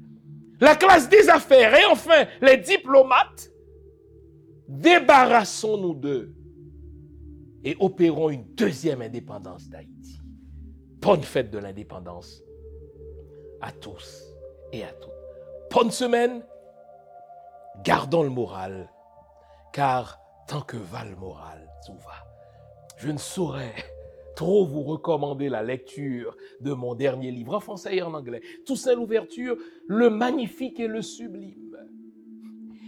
la classe des affaires et enfin les diplomates, débarrassons-nous d'eux et opérons une deuxième indépendance d'Haïti. Bonne fête de l'indépendance à tous et à toutes. Bonne semaine. Gardons le moral, car tant que va le moral, tout va. Je ne saurais trop vous recommander la lecture de mon dernier livre en français et en anglais. Toussaint l'ouverture, le magnifique et le sublime.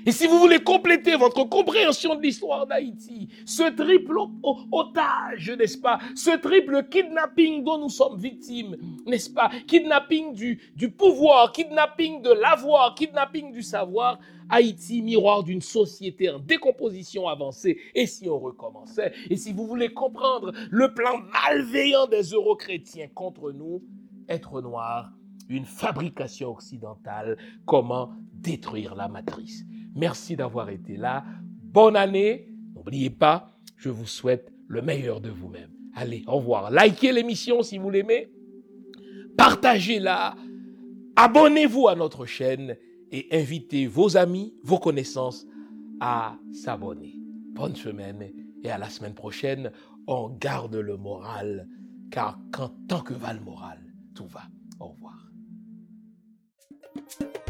Et si vous voulez compléter votre compréhension de l'histoire d'Haïti, ce triple otage, n'est-ce pas? Ce triple kidnapping dont nous sommes victimes, n'est-ce pas? Kidnapping du, pouvoir, kidnapping de l'avoir, kidnapping du savoir. Haïti, miroir d'une société en décomposition avancée. Et si on recommençait? Et si vous voulez comprendre le plan malveillant des euro-chrétiens contre nous, être noir, une fabrication occidentale, comment détruire la matrice? Merci d'avoir été là. Bonne année. N'oubliez pas, je vous souhaite le meilleur de vous-même. Allez, au revoir. Likez l'émission si vous l'aimez. Partagez-la. Abonnez-vous à notre chaîne et invitez vos amis, vos connaissances à s'abonner. Bonne semaine et à la semaine prochaine. On garde le moral car quand tant que va le moral, tout va. Au revoir. thank you